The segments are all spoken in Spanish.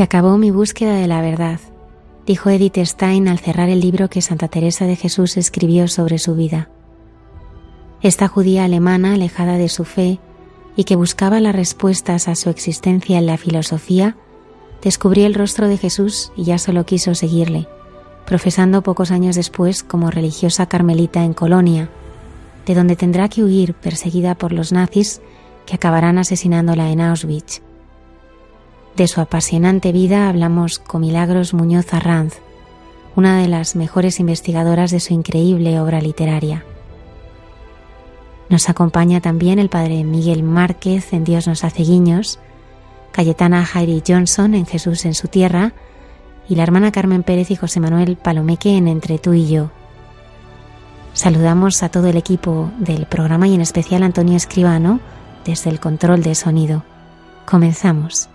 Se acabó mi búsqueda de la verdad, dijo Edith Stein al cerrar el libro que Santa Teresa de Jesús escribió sobre su vida. Esta judía alemana, alejada de su fe y que buscaba las respuestas a su existencia en la filosofía, descubrió el rostro de Jesús y ya solo quiso seguirle, profesando pocos años después como religiosa carmelita en Colonia, de donde tendrá que huir perseguida por los nazis que acabarán asesinándola en Auschwitz. De su apasionante vida hablamos con Milagros Muñoz Arranz, una de las mejores investigadoras de su increíble obra literaria. Nos acompaña también el padre Miguel Márquez en Dios nos hace guiños, Cayetana Jairi Johnson en Jesús en su tierra y la hermana Carmen Pérez y José Manuel Palomeque en Entre tú y yo. Saludamos a todo el equipo del programa y en especial a Antonio Escribano desde el control de sonido. Comenzamos.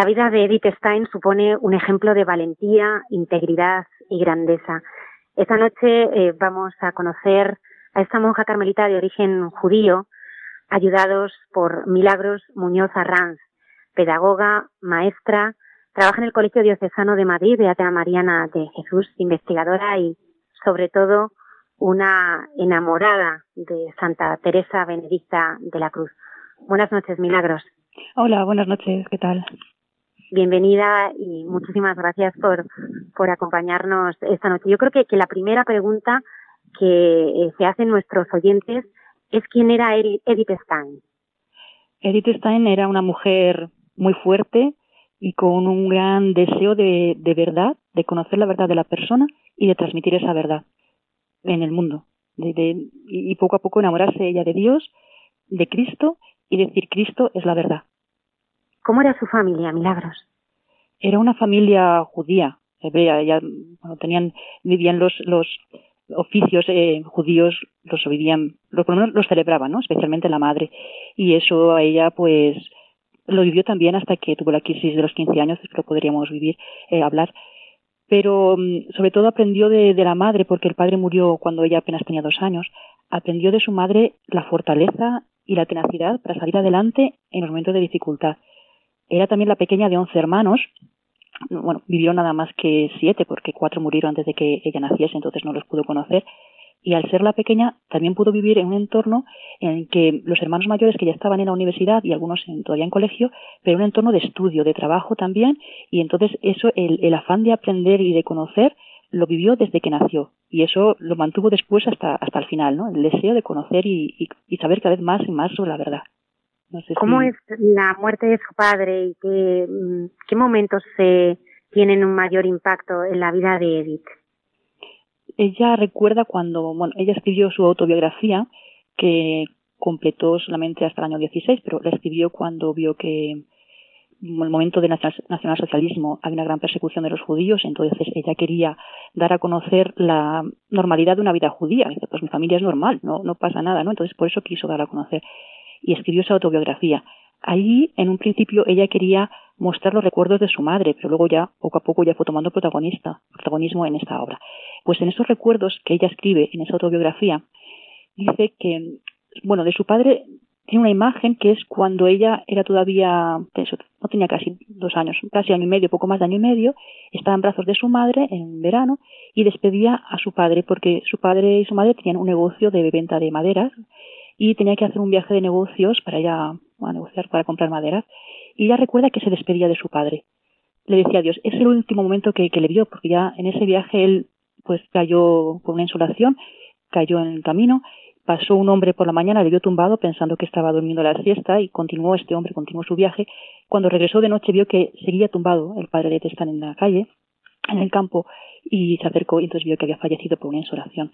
La vida de Edith Stein supone un ejemplo de valentía, integridad y grandeza. Esta noche eh, vamos a conocer a esta monja carmelita de origen judío, ayudados por Milagros Muñoz Arranz, pedagoga, maestra, trabaja en el Colegio Diocesano de Madrid, Beata Mariana de Jesús, investigadora y, sobre todo, una enamorada de Santa Teresa Benedicta de la Cruz. Buenas noches, Milagros. Hola, buenas noches, ¿qué tal? Bienvenida y muchísimas gracias por, por acompañarnos esta noche. Yo creo que, que la primera pregunta que eh, se hacen nuestros oyentes es quién era Edith Stein. Edith Stein era una mujer muy fuerte y con un gran deseo de, de verdad, de conocer la verdad de la persona y de transmitir esa verdad en el mundo. De, de, y poco a poco enamorarse ella de Dios, de Cristo y decir Cristo es la verdad. ¿Cómo era su familia, Milagros? Era una familia judía, hebrea. Ya, tenían, vivían los, los oficios eh, judíos los vivían, los, los celebraban, ¿no? Especialmente la madre. Y eso a ella, pues, lo vivió también hasta que tuvo la crisis de los 15 años, que lo podríamos vivir, eh, hablar. Pero mm, sobre todo aprendió de, de la madre, porque el padre murió cuando ella apenas tenía dos años. Aprendió de su madre la fortaleza y la tenacidad para salir adelante en los momentos de dificultad. Era también la pequeña de once hermanos, bueno, vivió nada más que siete, porque cuatro murieron antes de que ella naciese, entonces no los pudo conocer. Y al ser la pequeña, también pudo vivir en un entorno en que los hermanos mayores que ya estaban en la universidad y algunos en, todavía en colegio, pero un entorno de estudio, de trabajo también, y entonces eso, el, el afán de aprender y de conocer, lo vivió desde que nació y eso lo mantuvo después hasta hasta el final, ¿no? El deseo de conocer y, y, y saber cada vez más y más sobre la verdad. No sé ¿Cómo si... es la muerte de su padre y qué, mm, qué momentos se tienen un mayor impacto en la vida de Edith? Ella recuerda cuando, bueno, ella escribió su autobiografía que completó solamente hasta el año 16, pero la escribió cuando vio que en el momento del nacionalsocialismo había una gran persecución de los judíos, entonces ella quería dar a conocer la normalidad de una vida judía. Dice, pues mi familia es normal, no, no pasa nada, ¿no? Entonces por eso quiso dar a conocer y escribió su autobiografía. Ahí, en un principio, ella quería mostrar los recuerdos de su madre, pero luego ya, poco a poco, ya fue tomando protagonista, protagonismo en esta obra. Pues en esos recuerdos que ella escribe en esa autobiografía, dice que, bueno, de su padre tiene una imagen que es cuando ella era todavía, no tenía casi dos años, casi año y medio, poco más de año y medio, estaba en brazos de su madre en verano y despedía a su padre porque su padre y su madre tenían un negocio de venta de maderas y tenía que hacer un viaje de negocios para ya a negociar para comprar maderas y ella recuerda que se despedía de su padre. Le decía a Dios, es el último momento que, que le vio porque ya en ese viaje él pues cayó por una insolación, cayó en el camino, pasó un hombre por la mañana, le vio tumbado pensando que estaba durmiendo la siesta y continuó este hombre, continuó su viaje. Cuando regresó de noche vio que seguía tumbado el padre de Testán en la calle, en el campo, y se acercó y entonces vio que había fallecido por una insolación.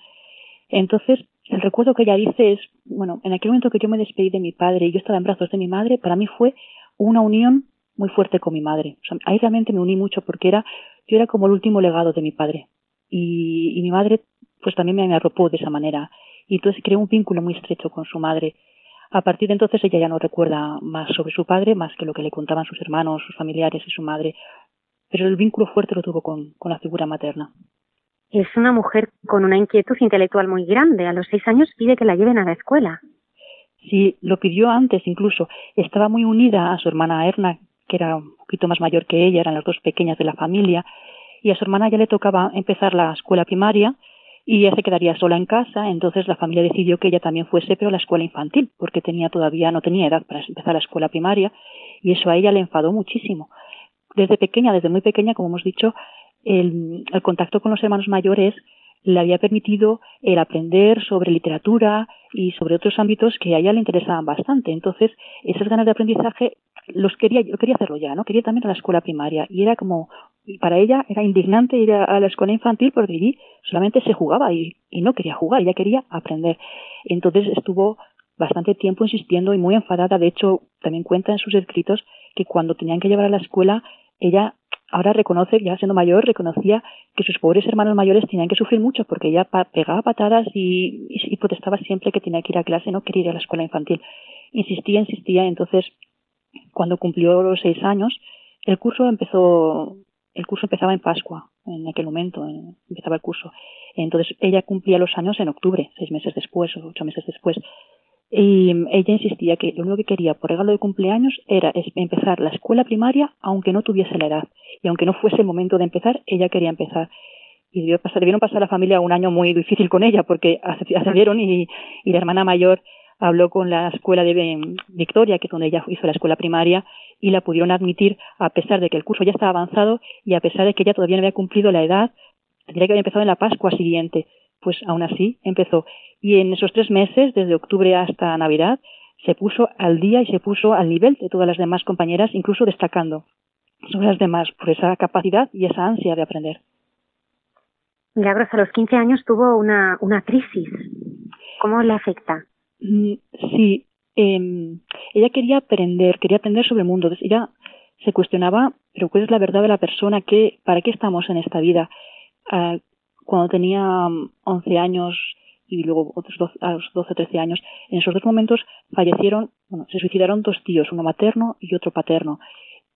Entonces, el recuerdo que ella dice es, bueno, en aquel momento que yo me despedí de mi padre y yo estaba en brazos de mi madre, para mí fue una unión muy fuerte con mi madre. Ahí realmente me uní mucho porque era, yo era como el último legado de mi padre. Y, y mi madre, pues también me, me arropó de esa manera. Y entonces creó un vínculo muy estrecho con su madre. A partir de entonces ella ya no recuerda más sobre su padre, más que lo que le contaban sus hermanos, sus familiares y su madre. Pero el vínculo fuerte lo tuvo con, con la figura materna es una mujer con una inquietud intelectual muy grande. A los seis años pide que la lleven a la escuela. Sí, lo pidió antes incluso. Estaba muy unida a su hermana Erna, que era un poquito más mayor que ella, eran las dos pequeñas de la familia, y a su hermana ya le tocaba empezar la escuela primaria y ella se quedaría sola en casa, entonces la familia decidió que ella también fuese, pero a la escuela infantil, porque tenía todavía, no tenía edad para empezar la escuela primaria, y eso a ella le enfadó muchísimo. Desde pequeña, desde muy pequeña, como hemos dicho, el, contacto con los hermanos mayores le había permitido el aprender sobre literatura y sobre otros ámbitos que a ella le interesaban bastante. Entonces, esas ganas de aprendizaje los quería, yo quería hacerlo ya, ¿no? Quería también a la escuela primaria y era como, para ella era indignante ir a, a la escuela infantil porque allí solamente se jugaba y, y no quería jugar, ella quería aprender. Entonces estuvo bastante tiempo insistiendo y muy enfadada. De hecho, también cuenta en sus escritos que cuando tenían que llevar a la escuela, ella ahora reconoce, ya siendo mayor, reconocía que sus pobres hermanos mayores tenían que sufrir mucho porque ella pegaba patadas y, y, protestaba siempre que tenía que ir a clase, no quería ir a la escuela infantil. Insistía, insistía, entonces cuando cumplió los seis años, el curso empezó, el curso empezaba en Pascua, en aquel momento, empezaba el curso. Entonces ella cumplía los años en octubre, seis meses después o ocho meses después. Y ella insistía que lo único que quería por regalo de cumpleaños era empezar la escuela primaria aunque no tuviese la edad. Y aunque no fuese el momento de empezar, ella quería empezar. Y debió pasar, debieron pasar la familia un año muy difícil con ella porque accedieron y, y la hermana mayor habló con la escuela de Victoria, que es donde ella hizo la escuela primaria, y la pudieron admitir a pesar de que el curso ya estaba avanzado y a pesar de que ella todavía no había cumplido la edad, tendría que haber empezado en la Pascua siguiente. Pues aún así empezó. Y en esos tres meses, desde octubre hasta Navidad, se puso al día y se puso al nivel de todas las demás compañeras, incluso destacando sobre las demás por esa capacidad y esa ansia de aprender. Milagros, a los 15 años tuvo una, una crisis. ¿Cómo le afecta? Mm, sí, eh, ella quería aprender, quería aprender sobre el mundo. ella se cuestionaba, pero ¿cuál es la verdad de la persona? ¿Qué, ¿Para qué estamos en esta vida? Ah, cuando tenía 11 mm, años y luego otros 12, a los 12 o 13 años, en esos dos momentos fallecieron, bueno, se suicidaron dos tíos, uno materno y otro paterno.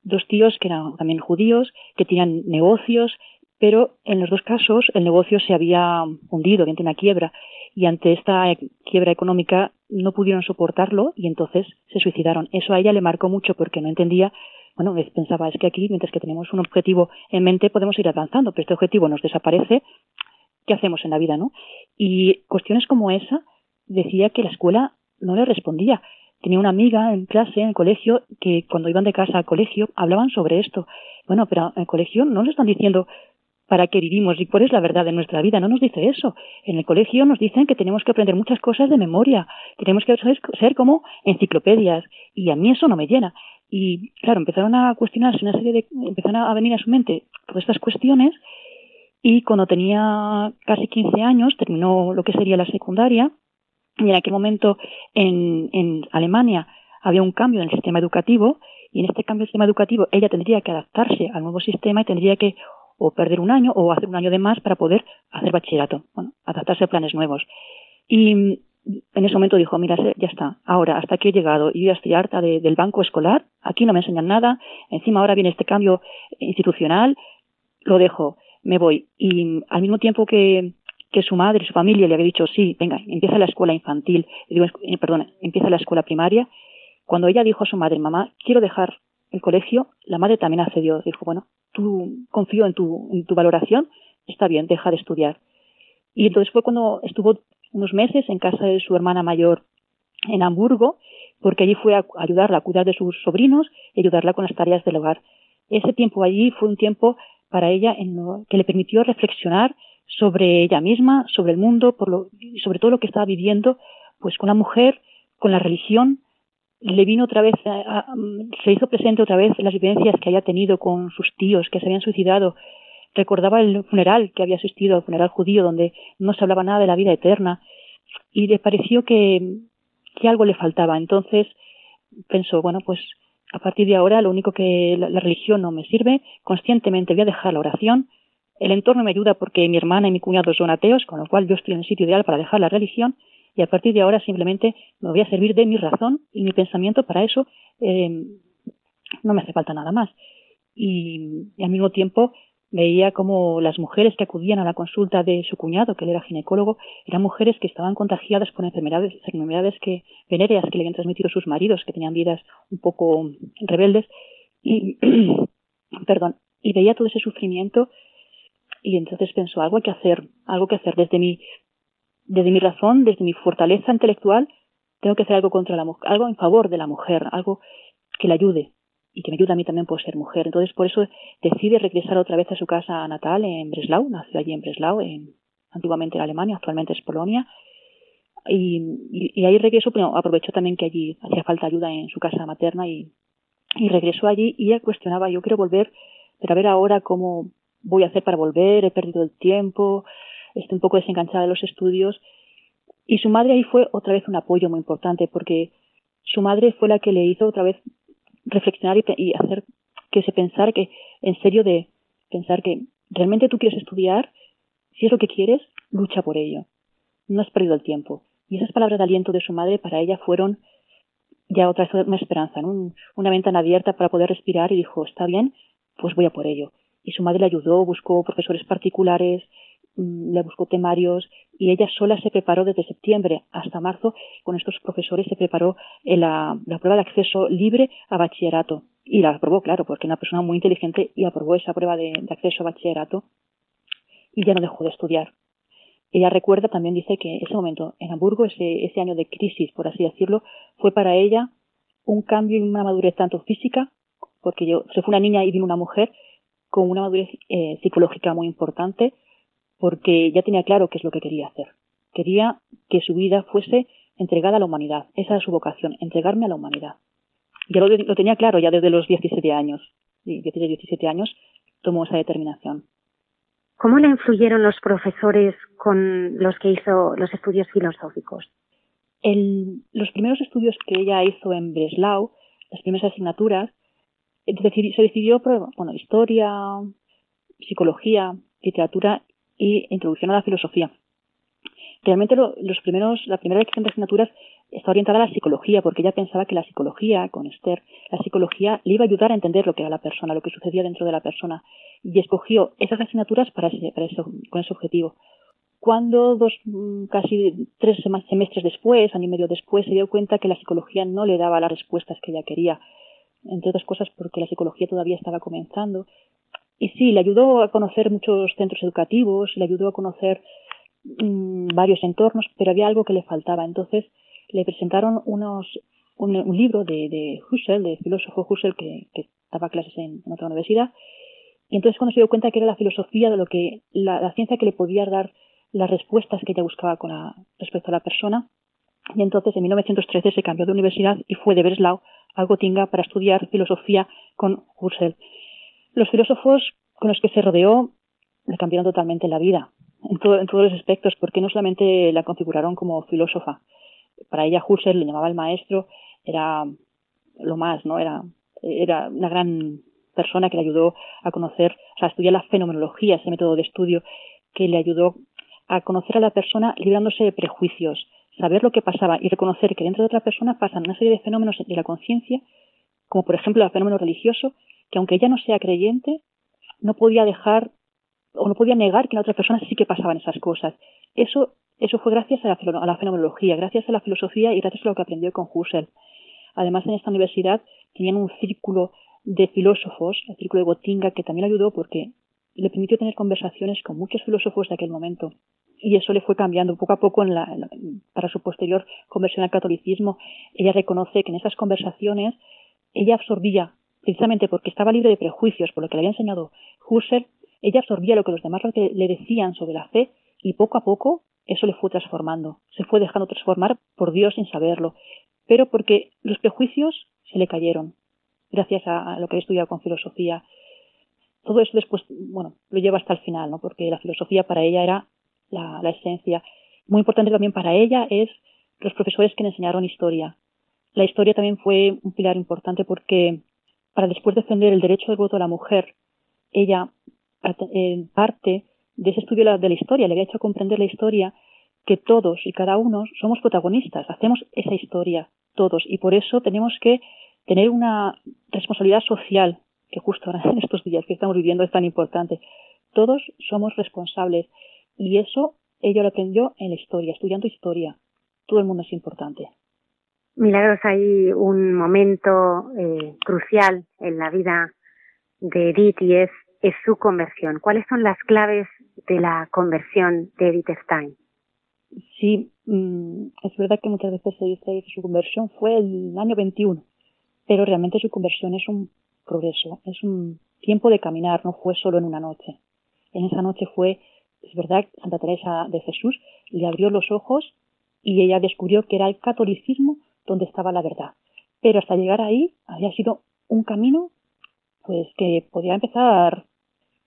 Dos tíos que eran también judíos, que tenían negocios, pero en los dos casos el negocio se había hundido, había una quiebra, y ante esta quiebra económica no pudieron soportarlo y entonces se suicidaron. Eso a ella le marcó mucho porque no entendía, bueno, pensaba, es que aquí, mientras que tenemos un objetivo en mente, podemos ir avanzando, pero este objetivo nos desaparece, ¿qué hacemos en la vida, no? Y cuestiones como esa decía que la escuela no le respondía. Tenía una amiga en clase, en el colegio, que cuando iban de casa al colegio hablaban sobre esto. Bueno, pero en el colegio no le están diciendo para qué vivimos y cuál es la verdad de nuestra vida. No nos dice eso. En el colegio nos dicen que tenemos que aprender muchas cosas de memoria, tenemos que ser como enciclopedias y a mí eso no me llena. Y claro, empezaron a cuestionarse una serie de, empezaron a venir a su mente todas estas cuestiones y cuando tenía casi 15 años terminó lo que sería la secundaria y en aquel momento en, en Alemania había un cambio en el sistema educativo y en este cambio del sistema educativo ella tendría que adaptarse al nuevo sistema y tendría que o perder un año o hacer un año de más para poder hacer bachillerato, bueno, adaptarse a planes nuevos. Y en ese momento dijo, mira, ya está, ahora hasta aquí he llegado y ya estoy harta del banco escolar, aquí no me enseñan nada, encima ahora viene este cambio institucional, lo dejo, me voy. Y al mismo tiempo que, que su madre, su familia le había dicho, sí, venga, empieza la escuela infantil, digo, eh, empieza la escuela primaria, cuando ella dijo a su madre, mamá, quiero dejar el colegio, la madre también accedió, dijo, bueno, tú confío en tu, en tu valoración, está bien, deja de estudiar. Y entonces fue cuando estuvo unos meses en casa de su hermana mayor en Hamburgo, porque allí fue a ayudarla a cuidar de sus sobrinos y ayudarla con las tareas del hogar. Ese tiempo allí fue un tiempo para ella en lo que le permitió reflexionar sobre ella misma, sobre el mundo, por lo, sobre todo lo que estaba viviendo, pues con la mujer, con la religión, le vino otra vez, se hizo presente otra vez las vivencias que había tenido con sus tíos que se habían suicidado. Recordaba el funeral que había asistido, el funeral judío, donde no se hablaba nada de la vida eterna, y le pareció que algo le faltaba. Entonces pensó, bueno, pues a partir de ahora lo único que la, religión no me sirve, conscientemente voy a dejar la oración, el entorno me ayuda porque mi hermana y mi cuñado son ateos, con lo cual yo estoy en el sitio ideal para dejar la religión, y a partir de ahora simplemente me voy a servir de mi razón y mi pensamiento para eso eh, no me hace falta nada más. Y, al mismo tiempo veía como las mujeres que acudían a la consulta de su cuñado, que él era ginecólogo, eran mujeres que estaban contagiadas por enfermedades, enfermedades que, venéreas que le habían transmitido sus maridos, que tenían vidas un poco rebeldes, y, perdón, y veía todo ese sufrimiento y entonces pensó, algo hay que hacer, algo que hacer. Desde mi desde mi razón, desde mi fortaleza intelectual, tengo que hacer algo contra la algo en favor de la mujer, algo que la ayude y que me ayude a mí también por ser mujer. Entonces, por eso decide regresar otra vez a su casa natal en Breslau, nació allí en Breslau, en, antiguamente en Alemania, actualmente es Polonia. Y, ahí regresó, pero aprovechó también que allí hacía falta ayuda en su casa materna y, y regresó allí y ella cuestionaba, yo quiero volver, pero a ver ahora cómo voy a hacer para volver, he perdido el tiempo, está un poco desenganchada de los estudios. Y su madre ahí fue otra vez un apoyo muy importante porque su madre fue la que le hizo otra vez reflexionar y, hacer que se pensara que, en serio, de pensar que realmente tú quieres estudiar, si es lo que quieres, lucha por ello. No has perdido el tiempo. Y esas palabras de aliento de su madre para ella fueron ya otra vez una esperanza, una ventana abierta para poder respirar y dijo, está bien, pues voy a por ello. Y su madre le ayudó, buscó profesores particulares, le buscó temarios y ella sola se preparó desde septiembre hasta marzo con estos profesores se preparó en la, la prueba de acceso libre a bachillerato y la aprobó, claro, porque era una persona muy inteligente y aprobó esa prueba de, acceso a bachillerato y ya no dejó de estudiar. Ella recuerda, también dice que ese momento en Hamburgo, ese, ese año de crisis, por así decirlo, fue para ella un cambio y una madurez tanto física, porque yo, se fue una niña y vino una mujer, con una madurez eh, psicológica muy importante, porque ya tenía claro qué es lo que quería hacer. Quería que su vida fuese entregada a la humanidad. Esa era su vocación, entregarme a la humanidad. Ya lo, tenía claro ya desde los 17 años. Y desde 17 años tomó esa determinación. ¿Cómo le influyeron los profesores con los que hizo los estudios filosóficos? los primeros estudios que ella hizo en Breslau, las primeras asignaturas, se decidió por bueno, historia, psicología, literatura y introducción a la filosofía. Realmente los primeros, la primera lección de asignaturas está orientada a la psicología, porque ella pensaba que la psicología, con Esther, la psicología le iba a ayudar a entender lo que era la persona, lo que sucedía dentro de la persona, y escogió esas asignaturas para, para con ese objetivo. Cuando dos, mm, casi tres semestres después, año y medio después, se dio cuenta que la psicología no le daba las respuestas que ella quería, entre otras cosas porque la psicología todavía estaba comenzando. Y sí, le ayudó a conocer muchos centros educativos, le ayudó a conocer mm, varios entornos, pero había algo que le faltaba. Entonces le presentaron unos, un, libro de, de, Husserl, de filósofo Husserl, que, daba clases en, otra universidad. Y entonces cuando se dio cuenta que era la filosofía de lo que, la, ciencia que le podía dar las respuestas que ella buscaba con respecto a la persona. Y entonces en 1913 se cambió de universidad y fue de Breslau a Gotinga para estudiar filosofía con Husserl. Los filósofos con los que se rodeó le cambiaron totalmente la vida, en, en todos los aspectos, porque no solamente la configuraron como filósofa, para ella Husserl le llamaba el maestro, era lo más, ¿no? Era, era una gran persona que le ayudó a conocer, o sea, a estudiar la fenomenología, ese método de estudio que le ayudó a conocer a la persona librándose de prejuicios, saber lo que pasaba y reconocer que dentro de otra persona pasan una serie de fenómenos de la conciencia, como por ejemplo el fenómeno religioso, que aunque ella no sea creyente, no podía dejar o no podía negar que en la otra persona sí que pasaban esas cosas. Eso eso fue gracias a la, fenomenología, gracias a la filosofía y gracias a lo que aprendió con Husserl. Además, en esta universidad tenían un círculo de filósofos, el círculo de Gotinga, que también ayudó porque le permitió tener conversaciones con muchos filósofos de aquel momento. Y eso le fue cambiando poco a poco para su posterior conversión al catolicismo. Ella reconoce que en esas conversaciones ella absorbía, precisamente porque estaba libre de prejuicios por lo que le había enseñado Husserl, ella absorbía lo que los demás le decían sobre la fe y poco a poco eso le fue transformando, se fue dejando transformar por Dios sin saberlo, pero porque los prejuicios se le cayeron, gracias a, lo que he estudiado con filosofía. Todo eso después, bueno, lo lleva hasta el final, ¿no? Porque la filosofía para ella era la, la esencia. Muy importante también para ella es los profesores que le enseñaron historia. La historia también fue un pilar importante porque para después defender el derecho de voto a la mujer, ella en parte de ese estudio de la historia, le había hecho comprender la historia que todos y cada uno somos protagonistas, hacemos esa historia todos y por eso tenemos que tener una responsabilidad social que justo ahora en estos días que estamos viviendo es tan importante. Todos somos responsables y eso ella lo aprendió en la historia, estudiando historia. Todo el mundo es importante. Milagros, hay un momento eh, crucial en la vida de Edith y es, es su conversión. ¿Cuáles son las claves de la conversión de Edith Stein. Sí, mm, es verdad que muchas veces se dice que su conversión fue el año 21, pero realmente su conversión es un progreso, es un tiempo de caminar, no fue solo en una noche. En esa noche fue, es verdad, Santa Teresa de Jesús le abrió los ojos y ella descubrió que era el catolicismo donde estaba la verdad. Pero hasta llegar ahí había sido un camino pues que podía empezar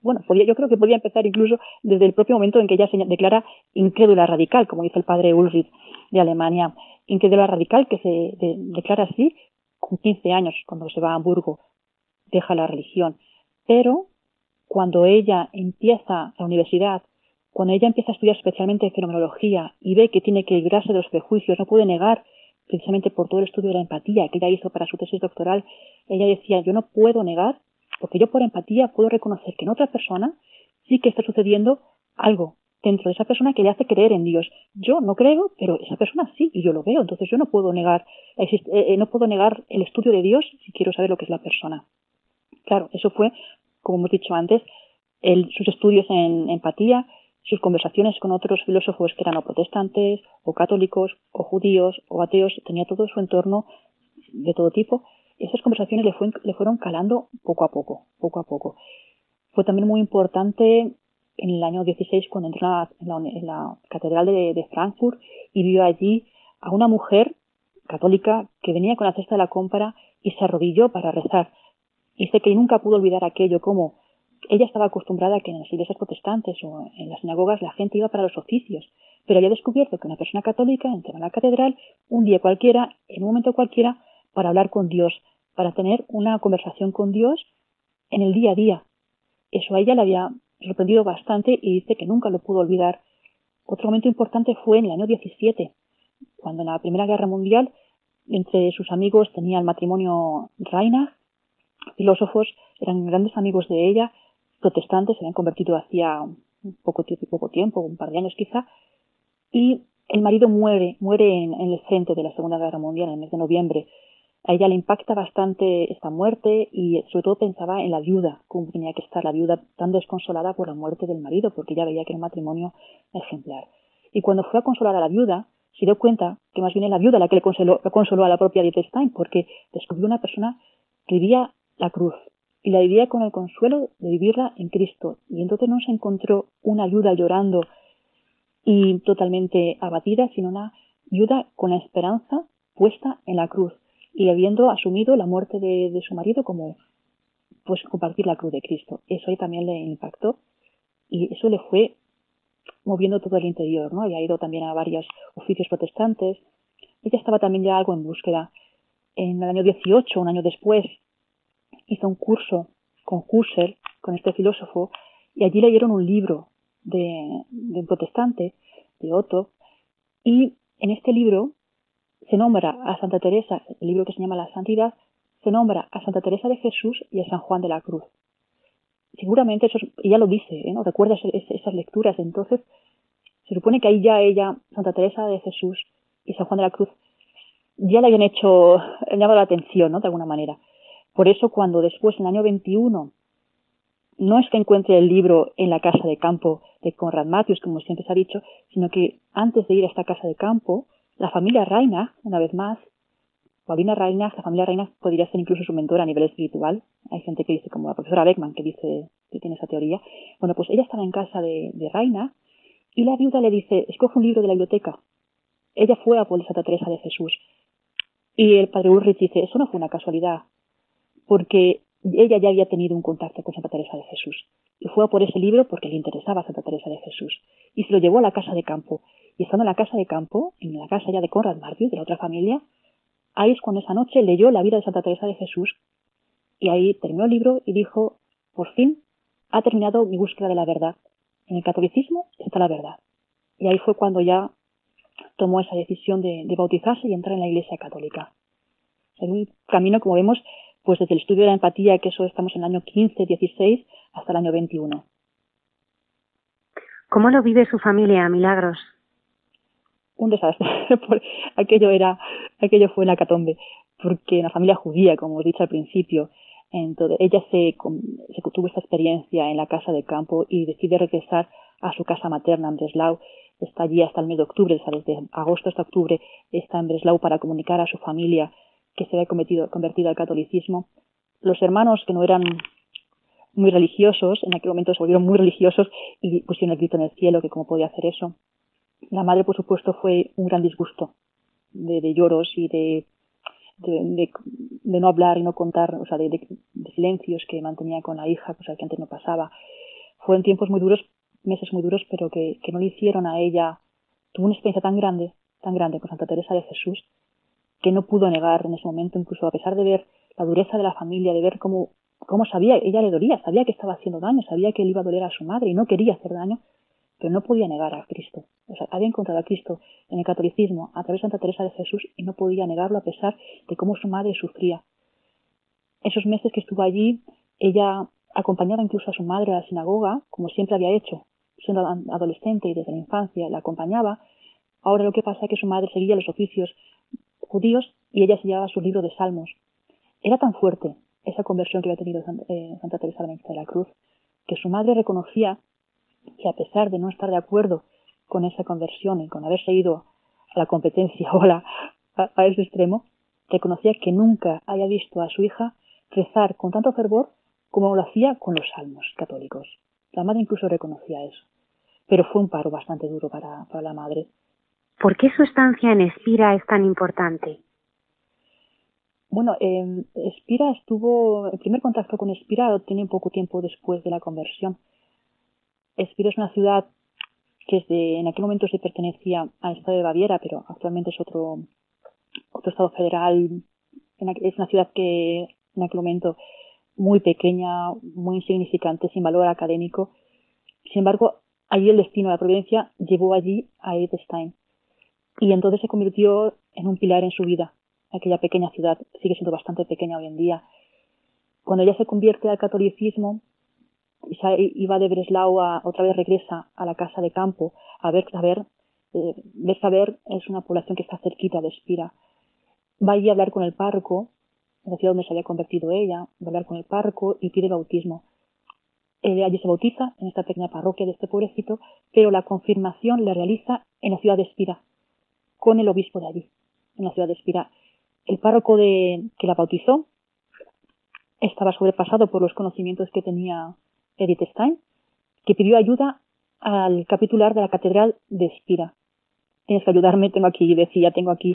bueno, yo creo que podía empezar incluso desde el propio momento en que ella se declara incrédula radical, como dice el padre Ulrich de Alemania, incrédula radical que se declara así con 15 años cuando se va a Hamburgo, deja la religión. Pero cuando ella empieza la universidad, cuando ella empieza a estudiar especialmente fenomenología y ve que tiene que librarse de los prejuicios, no puede negar precisamente por todo el estudio de la empatía que ella hizo para su tesis doctoral, ella decía, yo no puedo negar, porque yo por empatía puedo reconocer que en otra persona sí que está sucediendo algo dentro de esa persona que le hace creer en Dios. Yo no creo, pero esa persona sí, y yo lo veo. Entonces yo no puedo negar, eh, eh, no puedo negar el estudio de Dios si quiero saber lo que es la persona. Claro, eso fue, como hemos dicho antes, sus estudios en empatía, sus conversaciones con otros filósofos que eran o protestantes, o católicos, o judíos, o ateos, tenía todo su entorno de todo tipo. Esas conversaciones le, fueron calando poco a poco, poco a poco. Fue también muy importante en el año 16 cuando entró en la, Catedral de, Frankfurt y vio allí a una mujer católica que venía con la cesta de la compra y se arrodilló para rezar. Dice que nunca pudo olvidar aquello, como ella estaba acostumbrada a que en las iglesias protestantes o en las sinagogas la gente iba para los oficios, pero había descubierto que una persona católica entraba a la catedral un día cualquiera, en un momento cualquiera, para hablar con Dios, para tener una conversación con Dios en el día a día. Eso a ella le había sorprendido bastante y dice que nunca lo pudo olvidar. Otro momento importante fue en el año 17, cuando en la Primera Guerra Mundial entre sus amigos tenía el matrimonio Reinach, filósofos, eran grandes amigos de ella, protestantes, se habían convertido hacía poco, poco tiempo, un par de años quizá, y el marido muere, muere en, el frente de la Segunda Guerra Mundial en el mes de noviembre a ella le impacta bastante esta muerte y sobre todo pensaba en la viuda, cómo tenía que estar la viuda tan desconsolada por la muerte del marido, porque ella veía que era un matrimonio ejemplar. Y cuando fue a consolar a la viuda, se dio cuenta que más bien es la viuda la que le consoló, consoló a la propia Edith Stein, porque descubrió una persona que vivía la cruz y la vivía con el consuelo de vivirla en Cristo. Y entonces no se encontró una viuda llorando y totalmente abatida, sino una viuda con la esperanza puesta en la cruz y habiendo asumido la muerte de, su marido como pues compartir la cruz de Cristo. Eso ahí también le impactó y eso le fue moviendo todo el interior, ¿no? Había ido también a varios oficios protestantes. Ella estaba también ya algo en búsqueda. En el año 18, un año después, hizo un curso con Husserl, con este filósofo, y allí leyeron un libro de, un protestante, de Otto, y en este libro se nombra a Santa Teresa, el libro que se llama La Santidad, se nombra a Santa Teresa de Jesús y a San Juan de la Cruz. Seguramente eso, ella lo dice, ¿eh? ¿no? recuerda esas lecturas, entonces se supone que ahí ya ella, Santa Teresa de Jesús y San Juan de la Cruz, ya le habían hecho, llamado la atención, ¿no? De alguna manera. Por eso cuando después, en el año 21, no es que encuentre el libro en la casa de campo de Conrad Matthews, como siempre se ha dicho, sino que antes de ir a esta casa de campo, la familia Reina, una vez más, Paulina Reina, la familia Reina podría ser incluso su mentora a nivel espiritual. Hay gente que dice, como la profesora Beckman, que dice que tiene esa teoría. Bueno, pues ella estaba en casa de, de y la viuda le dice, escoge un libro de la biblioteca. Ella fue a por Santa Teresa de Jesús. Y el padre Ulrich dice, eso no fue una casualidad, porque ella ya había tenido un contacto con Santa Teresa de Jesús. Y fue a por ese libro porque le interesaba Santa Teresa de Jesús. Y se lo llevó a la casa de campo. Y estando en la casa de campo, en la casa ya de Conrad Martius, de la otra familia, ahí es cuando esa noche leyó la vida de Santa Teresa de Jesús y ahí terminó el libro y dijo, por fin ha terminado mi búsqueda de la verdad. En el catolicismo está la verdad. Y ahí fue cuando ya tomó esa decisión de, bautizarse y entrar en la Iglesia Católica. Es un camino, como vemos, pues desde el estudio de la empatía, que eso estamos en el año 15, 16, hasta el año 21. ¿Cómo lo vive su familia, Milagros? un desastre. aquello era, aquello fue la catombe, porque la familia judía, como he dicho al principio, entonces ella se, se tuvo esta experiencia en la casa de campo y decide regresar a su casa materna en Breslau. Está allí hasta el mes de octubre, desde agosto hasta octubre está en Breslau para comunicar a su familia que se había convertido, al catolicismo. Los hermanos que no eran muy religiosos, en aquel momento se volvieron muy religiosos y pusieron el grito en el cielo que cómo podía hacer eso. La madre, por supuesto, fue un gran disgusto de, lloros y de, de, no hablar y no contar, o sea, de, silencios que mantenía con la hija, cosa que antes no pasaba. Fueron tiempos muy duros, meses muy duros, pero que, que no le hicieron a ella. Tuvo una experiencia tan grande, tan grande con Santa Teresa de Jesús, que no pudo negar en ese momento, incluso a pesar de ver la dureza de la familia, de ver cómo, cómo sabía, ella le dolía, sabía que estaba haciendo daño, sabía que le iba a doler a su madre y no quería hacer daño, pero no podía negar a Cristo. O sea, había encontrado a Cristo en el catolicismo a través de Santa Teresa de Jesús y no podía negarlo a pesar de cómo su madre sufría. Esos meses que estuvo allí, ella acompañaba incluso a su madre a la sinagoga, como siempre había hecho, siendo adolescente y desde la infancia la acompañaba. Ahora lo que pasa es que su madre seguía los oficios judíos y ella se llevaba su libro de salmos. Era tan fuerte esa conversión que había tenido eh, Santa, Teresa de la Cruz que su madre reconocía que a pesar de no estar de acuerdo con esa conversión y con haberse ido a la competencia o a, ese extremo, reconocía que nunca había visto a su hija rezar con tanto fervor como lo hacía con los salmos católicos. La madre incluso reconocía eso. Pero fue un paro bastante duro para la madre. ¿Por qué su estancia en Espira es tan importante? Bueno, eh, Espira estuvo, el primer contacto con Espira tiene poco tiempo después de la conversión. Espira es una ciudad que desde, en aquel momento se pertenecía al estado de Baviera, pero actualmente es otro, otro estado federal. Es una ciudad que en aquel momento muy pequeña, muy insignificante, sin valor académico. Sin embargo, allí el destino de la providencia llevó allí a Edith Stein. Y entonces se convirtió en un pilar en su vida. Aquella pequeña ciudad sigue siendo bastante pequeña hoy en día. Cuando ella se convierte al catolicismo, iba de Breslau a, otra vez regresa a la casa de campo a ver saber eh, es una población que está cerquita de Espira va allí a hablar con el párroco en la ciudad donde se había convertido ella va a hablar con el párroco y pide bautismo eh, allí se bautiza en esta pequeña parroquia de este pobrecito pero la confirmación la realiza en la ciudad de Espira con el obispo de allí en la ciudad de Espira el párroco de, que la bautizó estaba sobrepasado por los conocimientos que tenía Edith Stein, que pidió ayuda al capitular de la Catedral de Espira. Tienes que ayudarme, tengo aquí, decía, tengo aquí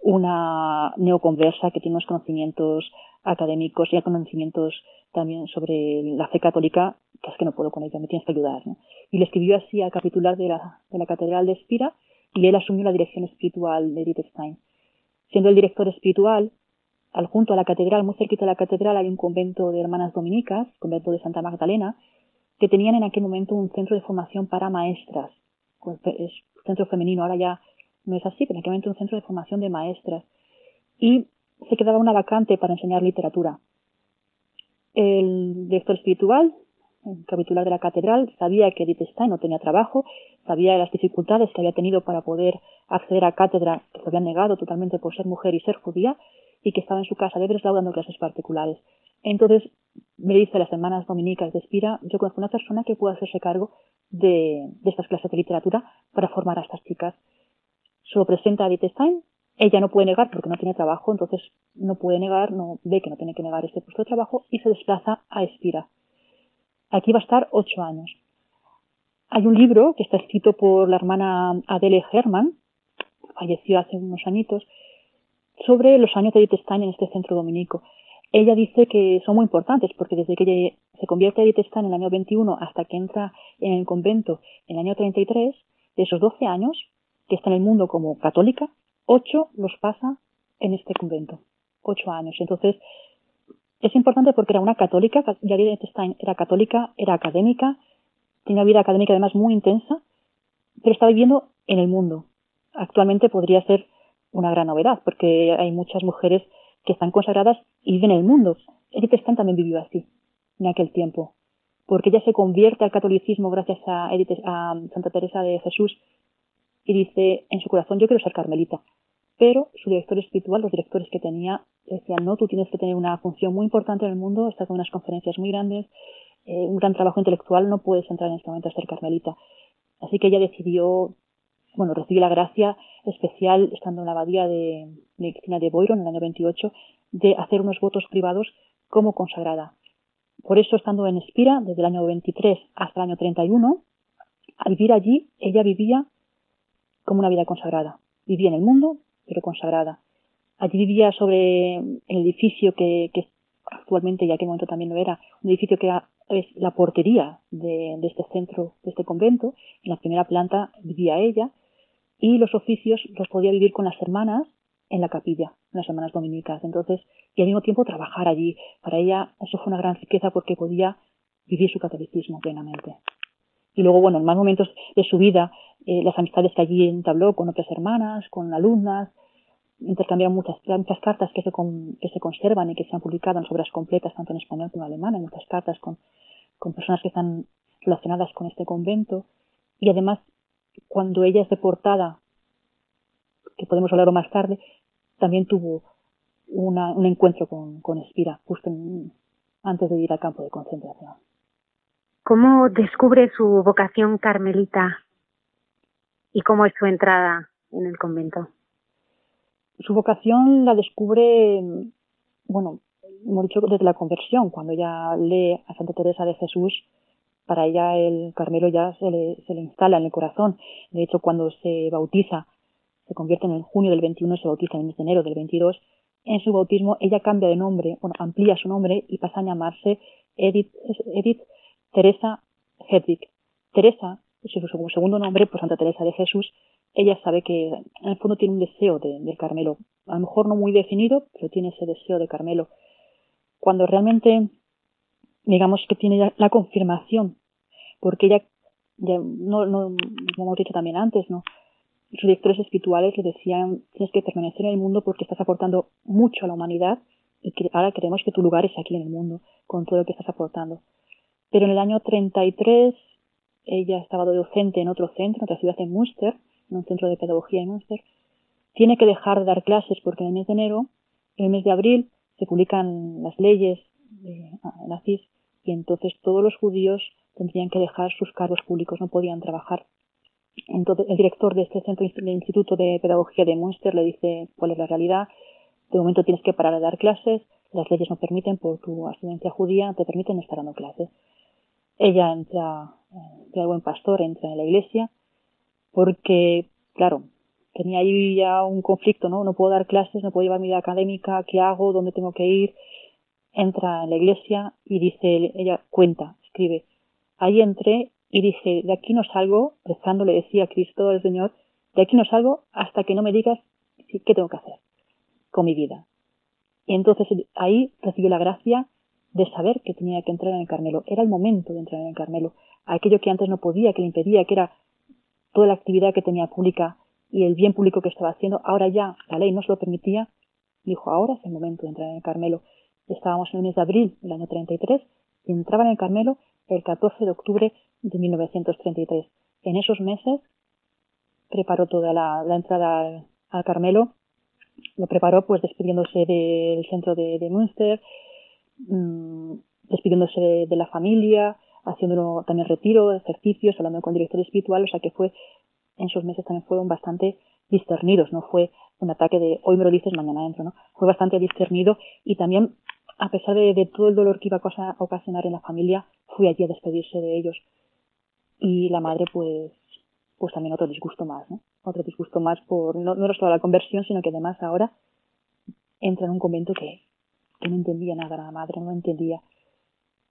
una neoconversa que tiene unos conocimientos académicos y conocimientos también sobre la fe católica, que es que no puedo con ella, me tienes que ayudar. Y le escribió así al capitular de la, de la Catedral de Espira y él asumió la dirección espiritual de Edith Stein. Siendo el director espiritual, al junto a la catedral, muy cerquita de la catedral, hay un convento de hermanas dominicas, convento de Santa Magdalena, que tenían en aquel momento un centro de formación para maestras. Pues, es centro femenino, ahora ya no es así, pero en aquel momento un centro de formación de maestras. Y se quedaba una vacante para enseñar literatura. El director espiritual, capitular de la catedral, sabía que Edith Stein no tenía trabajo, sabía las dificultades que había tenido para poder acceder a cátedra, que se habían negado totalmente por ser mujer y ser judía, y que estaba en su casa de Breslau dando clases particulares. Entonces me dice las hermanas dominicas de Espira, yo conozco una persona que puede hacerse cargo de, estas clases de literatura para formar a estas chicas. Se lo presenta a Edith Stein, ella no puede negar porque no tiene trabajo, entonces no puede negar, no ve que no tiene que negar este puesto de trabajo y se desplaza a Espira. Aquí va a estar ocho años. Hay un libro que está escrito por la hermana Adele Herman, falleció hace unos añitos, sobre los años de Edith Stein en este centro dominico. Ella dice que son muy importantes porque desde que se convierte a Edith Stein en el año 21 hasta que entra en el convento en el año 33, de esos 12 años que está en el mundo como católica, 8 los pasa en este convento. 8 años. Entonces, es importante porque era una católica, Edith Stein era católica, era académica, tenía una vida académica además muy intensa, pero está viviendo en el mundo. Actualmente podría ser una gran novedad, porque hay muchas mujeres que están consagradas y viven en el mundo. Edith Stein también vivió así, en aquel tiempo, porque ella se convierte al catolicismo gracias a, a Santa Teresa de Jesús y dice en su corazón, yo quiero ser carmelita. Pero su director espiritual, los directores que tenía, decían, no, tú tienes que tener una función muy importante en el mundo, estás en unas conferencias muy grandes, eh, un gran trabajo intelectual, no puedes entrar en este momento a ser carmelita. Así que ella decidió bueno, recibe la gracia especial, estando en la abadía de Cristina de Boiro en el año 28, de hacer unos votos privados como consagrada. Por eso, estando en Espira, desde el año 23 hasta el año 31, al vivir allí, ella vivía como una vida consagrada. Vivía en el mundo, pero consagrada. Allí vivía sobre el edificio que, actualmente, y aquel momento también lo era, un edificio que es la portería de, este centro, de este convento. En la primera planta vivía ella y los oficios los podía vivir con las hermanas en la capilla, en las hermanas dominicas. Entonces, y al mismo tiempo trabajar allí. Para ella eso fue una gran riqueza porque podía vivir su catolicismo plenamente. Y luego, bueno, en más momentos de su vida, eh, las amistades que allí entabló con otras hermanas, con alumnas, intercambiaron muchas, muchas cartas que se, que se conservan y que se han publicado en obras completas, tanto en español como en alemán, hay muchas cartas con, con personas que están relacionadas con este convento. Y además, cuando ella es deportada, que podemos hablarlo más tarde, también tuvo una, un encuentro con, con Espira, justo antes de ir al campo de concentración. ¿Cómo descubre su vocación carmelita y cómo es su entrada en el convento? Su vocación la descubre, bueno, hemos dicho desde la conversión, cuando ella lee a Santa Teresa de Jesús, para ella el Carmelo ya se le, se le instala en el corazón. De hecho, cuando se bautiza, se convierte en el junio del 21, se bautiza en el mes de enero del 22, en su bautismo ella cambia de nombre, bueno, amplía su nombre y pasa a llamarse Edith, Edith Teresa Hedwig. Teresa, su segundo nombre, pues Santa Teresa de Jesús, ella sabe que en el fondo tiene un deseo de, Carmelo. A lo mejor no muy definido, pero tiene ese deseo de Carmelo. Cuando realmente, digamos que tiene la confirmación, porque ella, ya no, no, como hemos dicho también antes, ¿no? Sus directores espirituales le decían, tienes que permanecer en el mundo porque estás aportando mucho a la humanidad y ahora queremos que tu lugar es aquí en el mundo, con todo lo que estás aportando. Pero en el año 33 ella estaba docente en otro centro, en otra ciudad de Münster, en un centro de pedagogía en Münster. Tiene que dejar de dar clases porque en el mes de enero, en el mes de abril, se publican las leyes de nazis y entonces todos los judíos tendrían que dejar sus cargos públicos, no podían trabajar. Entonces el director de este centro del Instituto de Pedagogía de Münster le dice cuál es la realidad. De momento tienes que parar de dar clases, las leyes no permiten por tu ascendencia judía, te permiten estar dando clases. Ella entra, entra el buen pastor, entra en la iglesia, porque, claro, tenía ahí ya un conflicto, ¿no? No puedo dar clases, no puedo llevar mi vida académica, ¿qué hago? ¿Dónde tengo que ir? Entra en la iglesia y dice, ella cuenta, escribe, ahí entré y dije, de aquí no salgo, rezando le decía a Cristo, al Señor, de aquí no salgo hasta que no me digas qué tengo que hacer con mi vida. Y entonces ahí recibió la gracia de saber que tenía que entrar en el Carmelo. Era el momento de entrar en el Carmelo. Aquello que antes no podía, que le impedía, que era toda la actividad que tenía pública y el bien público que estaba haciendo, ahora ya la ley no lo permitía. Dijo, ahora es el momento de entrar en el Carmelo. Estábamos en el mes de abril del año 33 y entraba en el Carmelo el 14 de octubre de 1933. En esos meses preparó toda la, entrada al, Carmelo, lo preparó pues despidiéndose del centro de, de Münster, Mm, despidiéndose de, la familia, haciendo también retiro, ejercicios, hablando con el director espiritual, o sea que fue, en esos meses también fueron bastante discernidos, no fue un ataque de hoy me lo dices, mañana entro, ¿no? Fue bastante discernido y también, a pesar de, todo el dolor que iba a ocasionar en la familia, fui allí a despedirse de ellos. Y la madre, pues, pues también otro disgusto más, ¿no? Otro disgusto más por, no, no solo la conversión, sino que además ahora entra en un convento que, que no entendía nada la madre, no entendía.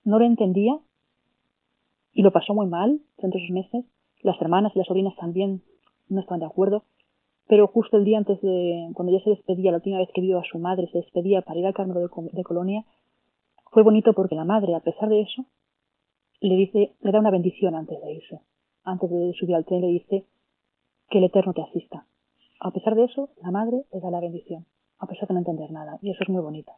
No lo entendía y lo pasó muy mal durante esos meses. Las hermanas y las sobrinas también no estaban de acuerdo. Pero justo el día antes de, cuando ya se despedía, la última vez que vio a su madre, se despedía para ir al Carmelo de, Colonia, fue bonito porque la madre, a pesar de eso, le dice, le da una bendición antes de irse. Antes de subir al tren le dice que el Eterno te asista. A pesar de eso, la madre le da la bendición, a pesar de no entender nada. Y eso es muy bonito.